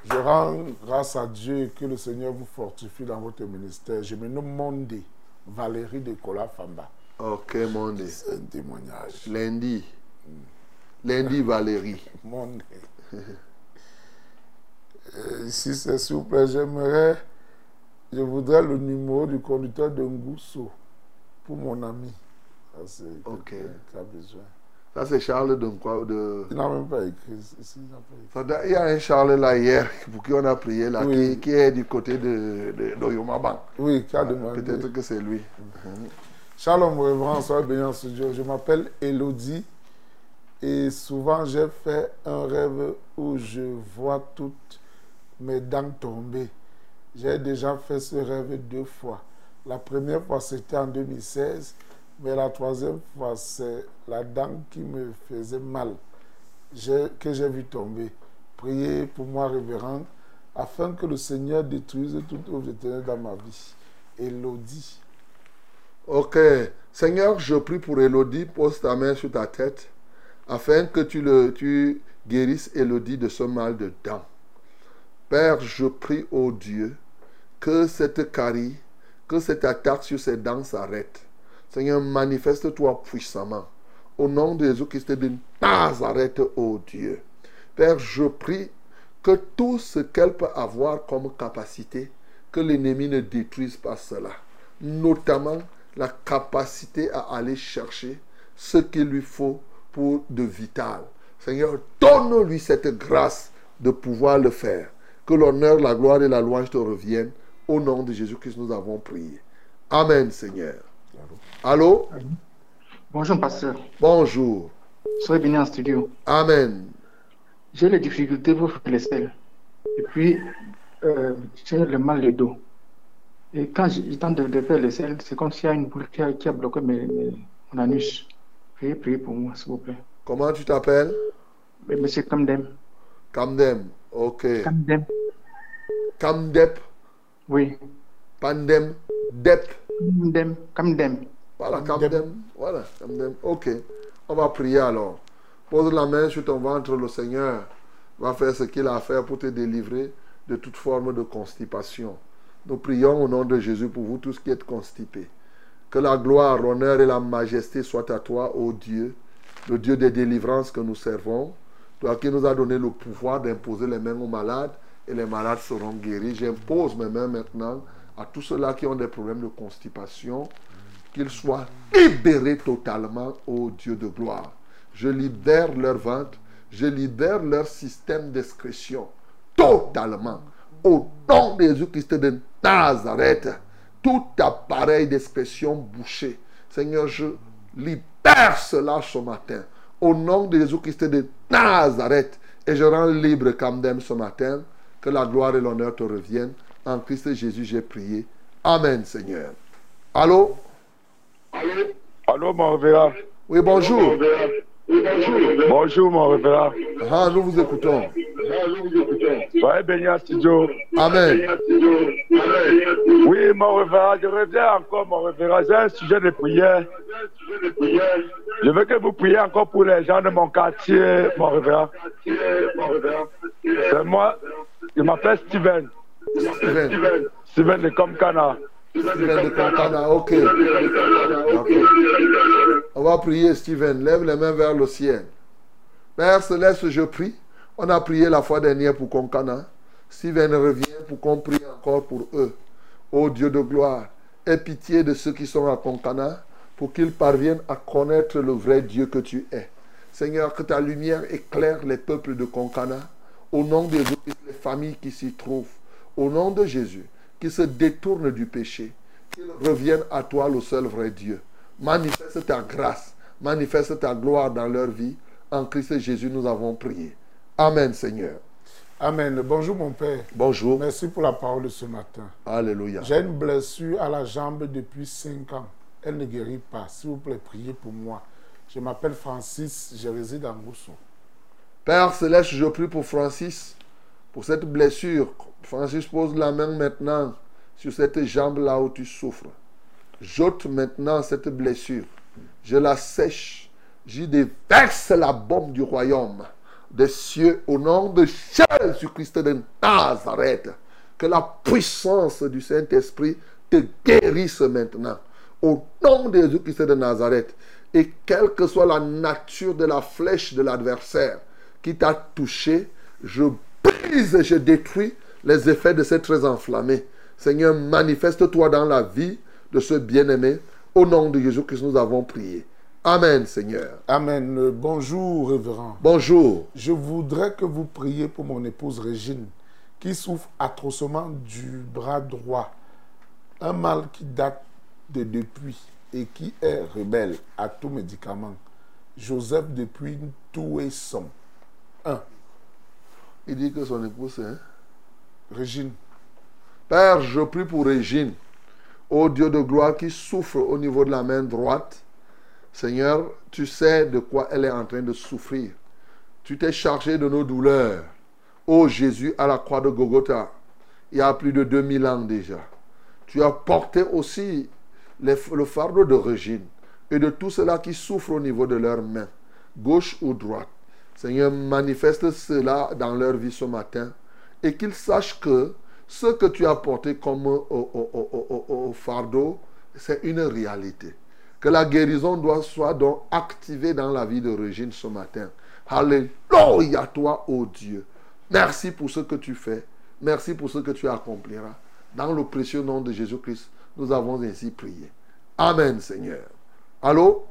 Je rends grâce à Dieu que le Seigneur vous fortifie dans votre ministère. Je me nomme Mondé, Valérie de Kola Famba. Ok, Mondé. C'est un témoignage. Lundi. Lundi Valérie. Mon nez. Euh, Ici, c'est s'il vous plaît, j'aimerais, je voudrais le numéro du conducteur de Ngousso pour mon ami. Ça, c'est Ok. quelqu'un qui a besoin. Ça, c'est Charles de quoi de... Il n'a même pas écrit. Il y a un Charles là hier pour qui on a prié là, Oui. qui, qui est du côté de, de. Oui, qui a demandé. Peut-être que c'est lui. Shalom, révérend, sois béni en ce jour. Je m'appelle Elodie et souvent j'ai fait un rêve où je vois toutes mes dents tomber. J'ai déjà fait ce rêve deux fois. La première fois c'était en 2016, mais la troisième fois c'est la dent qui me faisait mal que j'ai vu tomber. Priez pour moi, révérend, afin que le Seigneur détruise œuvre éternelle dans ma vie. Elodie. Ok. Seigneur, je prie pour Elodie. Pose ta main sur ta tête afin que tu, le, tu guérisses Elodie de ce mal de dents. Père, je prie au Dieu que cette carie, que cette attaque sur ses dents s'arrête. Seigneur, manifeste-toi puissamment. Au nom de Jésus-Christ de Nazareth, ô Dieu. Père, je prie que tout ce qu'elle peut avoir comme capacité, que l'ennemi ne détruise pas cela. Notamment la capacité à aller chercher ce qu'il lui faut pour de vital. Seigneur, donne-lui cette grâce de pouvoir le faire. Que l'honneur, la gloire et la louange te reviennent. Au nom de Jésus-Christ, nous avons prié. Amen, Seigneur. Allô? Bonjour, pasteur. Bonjour. Soyez béni en studio. Amen. J'ai les difficultés pour faire les selles. Et puis, euh, j'ai le mal de dos. Et quand je tente de, faire les selles, c'est comme s'il y a une boule qui a, qui a bloqué mes- mes- mon anus. Veuillez prier pour moi, s'il vous plaît. Comment tu t'appelles? Mais Monsieur Kamdem. Kamdem. Ok. Kamdem. Kamdep. Oui. Pandem. Dep. Kamdem. Kamdem. Voilà, Kamdem. Voilà, Kamdem. Ok. On va prier alors. Pose la main sur ton ventre, le Seigneur va faire ce qu'il a à faire pour te délivrer de toute forme de constipation. Nous prions au nom de Jésus pour vous tous qui êtes constipés. Que la gloire, l'honneur et la majesté soient à toi, ô Dieu, le Dieu des délivrances que nous servons, toi qui nous as donné le pouvoir d'imposer les mains aux malades et les malades seront guéris. J'impose mes mains maintenant à tous ceux-là qui ont des problèmes de constipation, qu'ils soient libérés totalement, ô Dieu de gloire. Je libère leur ventre, je libère leur système d'excrétion totalement. Au nom de Jésus-Christ de Nazareth, tout appareil d'expression bouché, Seigneur, je libère cela ce matin. Au nom de Jésus-Christ de Nazareth, et je rends libre Camden ce matin, que la gloire et l'honneur te reviennent. En Christ Jésus, j'ai prié. Amen, Seigneur. Allô? Allô, mon révérend. Oui, bonjour. Bonjour, mon révérend. Ah, nous vous écoutons. Soyez béni en studio. Amen. Oui, mon révérend, je reviens encore, mon révérend. J'ai un sujet de prière. Je veux que vous priez encore pour les gens de mon quartier, mon révérend. C'est moi, je m'appelle Steven. Steven. Steven de Comcana. Steven de ok. On va prier, Steven. Lève les mains vers le ciel. Père Céleste, je prie. On a prié la fois dernière pour Concana. Steven revient pour qu'on prie encore pour eux. Ô Dieu de gloire, aie pitié de ceux qui sont à Concana pour qu'ils parviennent à connaître le vrai Dieu que tu es. Seigneur, que ta lumière éclaire les peuples de Concana. Au nom de les familles qui s'y trouvent. Au nom de Jésus, qu'ils se détournent du péché. Qu'ils reviennent à toi, le seul vrai Dieu. Manifeste ta grâce, manifeste ta gloire dans leur vie. En Christ Jésus, nous avons prié. Amen, Seigneur. Amen. Bonjour mon Père. Bonjour. Merci pour la parole de ce matin. Alléluia. J'ai une blessure à la jambe depuis 5 ans. Elle ne guérit pas. S'il vous plaît, priez pour moi. Je m'appelle Francis, je réside à Gousso. Père Céleste, je prie pour Francis, pour cette blessure. Francis pose la main maintenant sur cette jambe-là où tu souffres. J'ôte maintenant cette blessure. Je la sèche. J'y déverse la bombe du royaume des cieux au nom de Jésus-Christ de Nazareth. Que la puissance du Saint-Esprit te guérisse maintenant. Au nom de Jésus-Christ de Nazareth. Et quelle que soit la nature de la flèche de l'adversaire qui t'a touché, je brise je détruis les effets de cette très enflammée. Seigneur, manifeste-toi dans la vie de ce bien-aimé. Au nom de Jésus Christ, nous avons prié. Amen, Seigneur. Amen. Euh, Bonjour, révérend. Bonjour. Je voudrais que vous priez pour mon épouse Régine, qui souffre atrocement du bras droit. Un mal qui date de depuis et qui est rebelle à tout médicament. Joseph depuis tout et son. Un. Il dit que son épouse, hein? Régine. Père, je prie pour Régine, ô Dieu de gloire qui souffre au niveau de la main droite. Seigneur, tu sais de quoi elle est en train de souffrir. Tu t'es chargé de nos douleurs. Ô Jésus, à la croix de Gogotha, il y a plus de 2000 ans déjà. Tu as porté aussi le fardeau de Régine et de tous ceux-là qui souffrent au niveau de leurs mains, gauche ou droite. Seigneur, manifeste cela dans leur vie ce matin et qu'ils sachent que ce que tu as porté comme au, au- au- au- au- au fardeau, c'est une réalité. Que la guérison doit soit donc activée dans la vie de Régine ce matin. Alléluia toi, ô Dieu. Merci pour ce que tu fais. Merci pour ce que tu accompliras. Dans le précieux nom de Jésus-Christ, nous avons ainsi prié. Amen, Seigneur. Allô?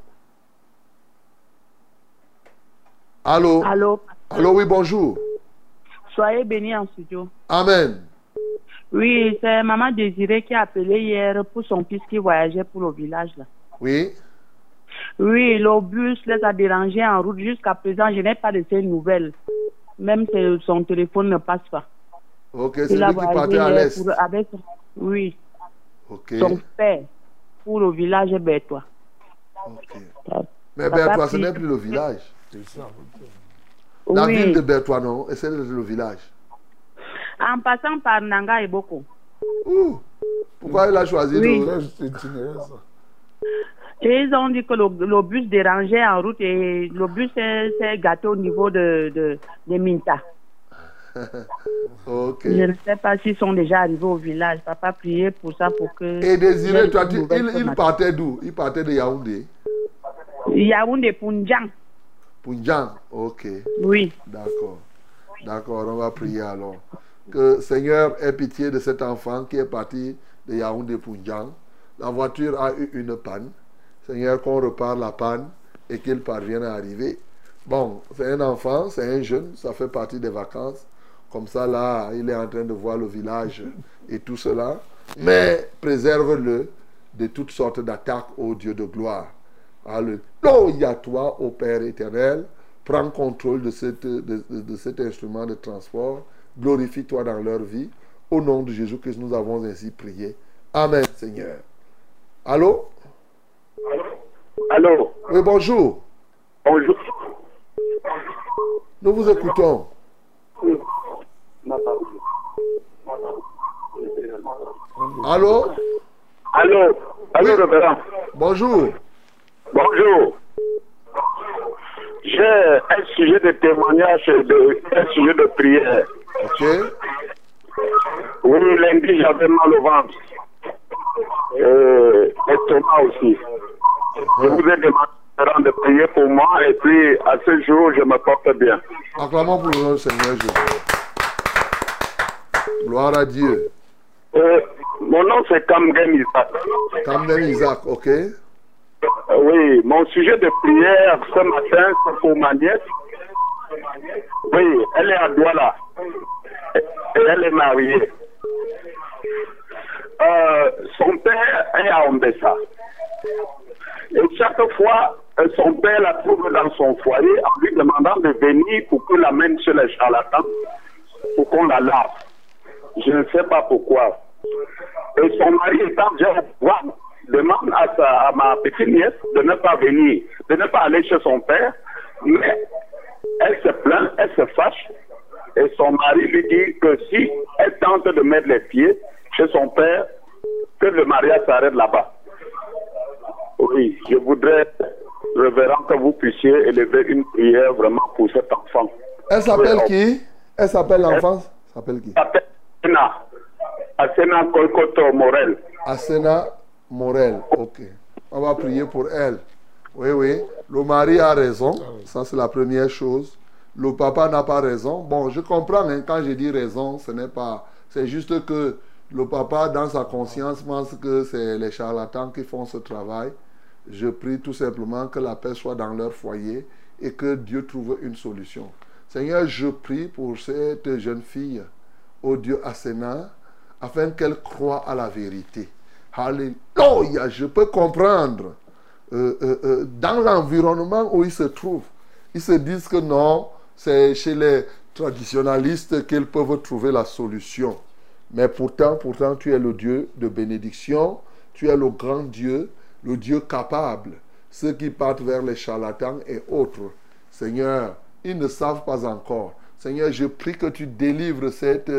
Allô? Allô? Allô, oui, bonjour. Soyez bénis en studio. Amen. Oui, c'est Maman Désirée qui a appelé hier pour son fils qui voyageait pour le village. Là. Oui. Oui, le bus les a dérangés en route. Jusqu'à présent, je n'ai pas de ces nouvelles. Même si son téléphone ne passe pas. Ok, c'est Il lui a qui partait à l'est. avec, oui, Ok. son père pour le village Bertois. Mais Papa Bertois, ce n'est plus le village. La Oui. ville de Bertois, non, et c'est le village. En passant par Nanga et Boko. Pourquoi il a choisi Oui. Et ils ont dit que le, le bus dérangeait en route et le bus s'est gâté au niveau de, de, de Minta. ok. Je ne sais pas s'ils sont déjà arrivés au village. Papa priait pour ça pour que. Et Désiré, toi, tu- il, il partait d'où? Il partait de Yaoundé. Yaoundé Punjang. Punjang, ok. Oui. D'accord. D'accord, on va prier alors. Que Seigneur ait pitié de cet enfant qui est parti de Yaoundé Punjang. La voiture a eu une panne. Seigneur, qu'on repare la panne et qu'il parvienne à arriver. Bon, c'est un enfant, c'est un jeune, ça fait partie des vacances. Comme ça, là, il est en train de voir le village et tout cela. Mais préserve-le de toutes sortes d'attaques, ô Dieu de gloire. Alléluia, toi, ô Père éternel. Prends contrôle de, cette, de, cet instrument de transport. Glorifie-toi dans leur vie. Au nom de Jésus-Christ, nous avons ainsi prié. Amen, Seigneur. Allô? Allô? Oui, bonjour. Bonjour. Nous vous écoutons. Allô? Allô? Allô? Bonjour. Bonjour. J'ai un sujet de témoignage, de, un sujet de prière. Ok. Oui, lundi, j'avais mal au ventre. Euh, l'estomac aussi. Je vous ai demandé de prier pour moi et puis à ce jour, je me porte bien. Acclamons pour le Seigneur Jésus. Gloire à Dieu. Euh, mon nom c'est Kamgen Isaac. Camden Isaac, ok. Euh, Oui, mon sujet de prière ce matin, c'est pour ma nièce. Oui, elle est à Douala. Elle est mariée. Euh, son père est à Ombessa. Et chaque fois, euh, son père la trouve dans son foyer en lui demandant de venir pour qu'il l'amène chez les charlatans pour qu'on la lave. Je ne sais pas pourquoi. Et son mari étant déjà au demande à, sa, à ma petite nièce de ne pas venir, de ne pas aller chez son père, mais elle se plaint, elle se fâche, et son mari lui dit que si elle tente de mettre les pieds chez son père, que le mariage s'arrête là-bas. Oui, je voudrais, révérend, que vous puissiez élever une prière vraiment pour cet enfant. Elle s'appelle Oui, qui? Elle s'appelle l'enfant? S'appelle qui? Elle s'appelle Asena. Asena Kolkoto Morel. Asena Morel, ok. On va prier pour elle. Oui, oui. Le mari a raison. Ça, c'est la première chose. Le papa n'a pas raison. Bon, je comprends. hein, quand je dis raison, ce n'est pas. C'est juste que le papa, dans sa conscience, pense que c'est les charlatans qui font ce travail. Je prie tout simplement que la paix soit dans leur foyer et que Dieu trouve une solution. Seigneur, je prie pour cette jeune fille, au Dieu Asséna, afin qu'elle croie à la vérité. Alléluia, je peux comprendre euh, euh, euh, dans l'environnement où ils se trouvent. Ils se disent que non, c'est chez les traditionalistes qu'ils peuvent trouver la solution. Mais pourtant, pourtant, tu es le Dieu de bénédiction, tu es le grand Dieu, le Dieu capable. Ceux qui partent vers les charlatans et autres, Seigneur, ils ne savent pas encore. Seigneur, je prie que tu délivres cette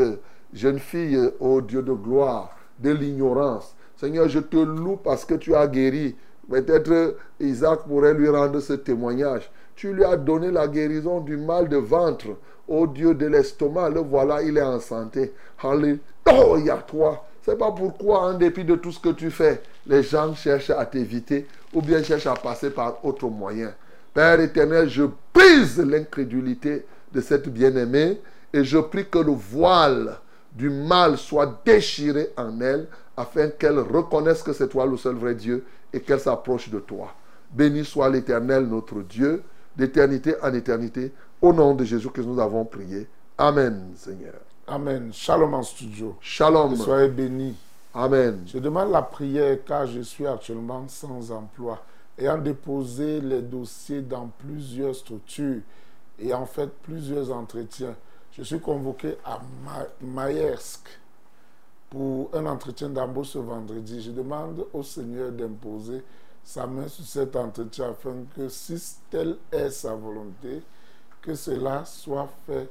jeune fille, ô Dieu de gloire, de l'ignorance. Seigneur, je te loue parce que tu as guéri. Peut-être Isaac pourrait lui rendre ce témoignage. Tu lui as donné la guérison du mal de ventre. Ô Dieu de l'estomac, le voilà, il est en santé. Alléluia, toi. C'est pas pourquoi, en dépit de tout ce que tu fais, les gens cherchent à t'éviter ou bien cherchent à passer par autre moyen. Père éternel, je brise l'incrédulité de cette bien-aimée et je prie que le voile du mal soit déchiré en elle afin qu'elle reconnaisse que c'est toi le seul vrai Dieu et qu'elle s'approche de toi. Béni soit l'Éternel, notre Dieu, d'éternité en éternité. Au nom de Jésus que nous avons prié. Amen, Seigneur. Amen. Shalom en studio. Shalom. soyez bénis. Amen. Je demande la prière car je suis actuellement sans emploi, ayant déposé les dossiers dans plusieurs structures et en fait plusieurs entretiens. Je suis convoqué à Maersk pour un entretien d'embauche ce vendredi. Je demande au Seigneur d'imposer sa main sur cet entretien afin que si telle est sa volonté, que cela soit fait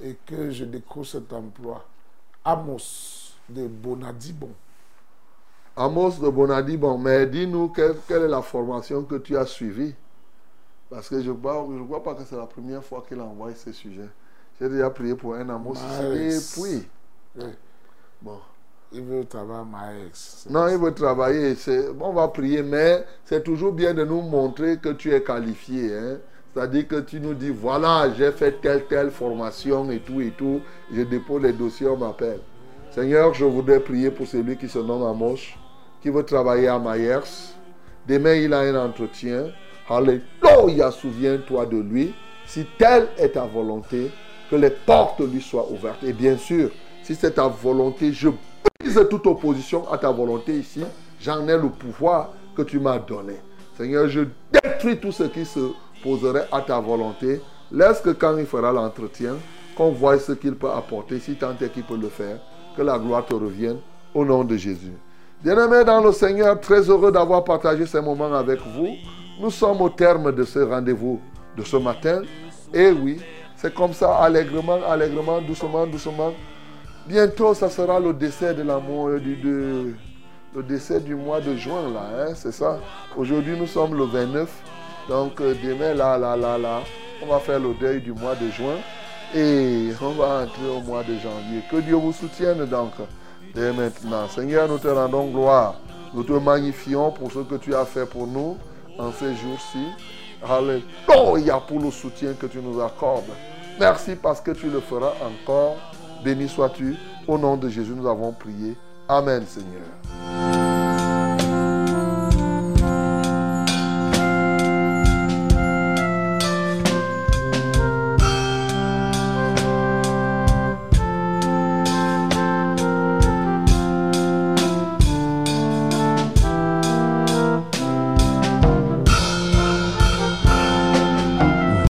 et que je décroche cet emploi. Amos de Bonadibon. Amos de Bonadibon, mais dis-nous quelle, quelle, est la formation que tu as suivie? Parce que je ne crois, je crois pas que c'est la première fois qu'il envoie ce sujet. J'ai déjà prié pour un Amos. Et puis, oui. Bon. Il veut travailler ma ex. Non, il veut travailler. On va prier, mais c'est toujours bien de nous montrer que tu es qualifié. Hein? C'est-à-dire que tu nous dis, voilà, j'ai fait telle, telle formation et tout et tout. Je dépose les dossiers, on m'appelle. Seigneur, je voudrais prier pour celui qui se nomme Amos, qui veut travailler à Myers. Demain, il a un entretien. Alléluia, souviens-toi de lui. Si telle est ta volonté, que les portes lui soient ouvertes. Et bien sûr, si c'est ta volonté, je brise toute opposition à ta volonté ici. J'en ai le pouvoir que tu m'as donné. Seigneur, je détruis tout ce qui se poserait à ta volonté. Laisse que quand il fera l'entretien, qu'on voit ce qu'il peut apporter, si tant est qu'il peut le faire, que la gloire te revienne au nom de Jésus. Bien-aimés dans le Seigneur, très heureux d'avoir partagé ces moments avec vous. Nous sommes au terme de ce rendez-vous de ce matin. Et oui, c'est comme ça, allègrement, allègrement, doucement, doucement. Bientôt, ça sera le décès de l'amour du, de, le décès du mois de juin, là, hein, c'est ça. Aujourd'hui, nous sommes le 29. Donc, euh, demain, là, là, là, là, on va faire le deuil du mois de juin. Et on va entrer au mois de janvier. Que Dieu vous soutienne donc dès maintenant. Seigneur, nous te rendons gloire. Nous te magnifions pour ce que tu as fait pour nous en ces jours-ci. Alléluia pour le soutien que tu nous accordes. Merci parce que tu le feras encore. Béni sois-tu. Au nom de Jésus, nous avons prié. Amen, Seigneur.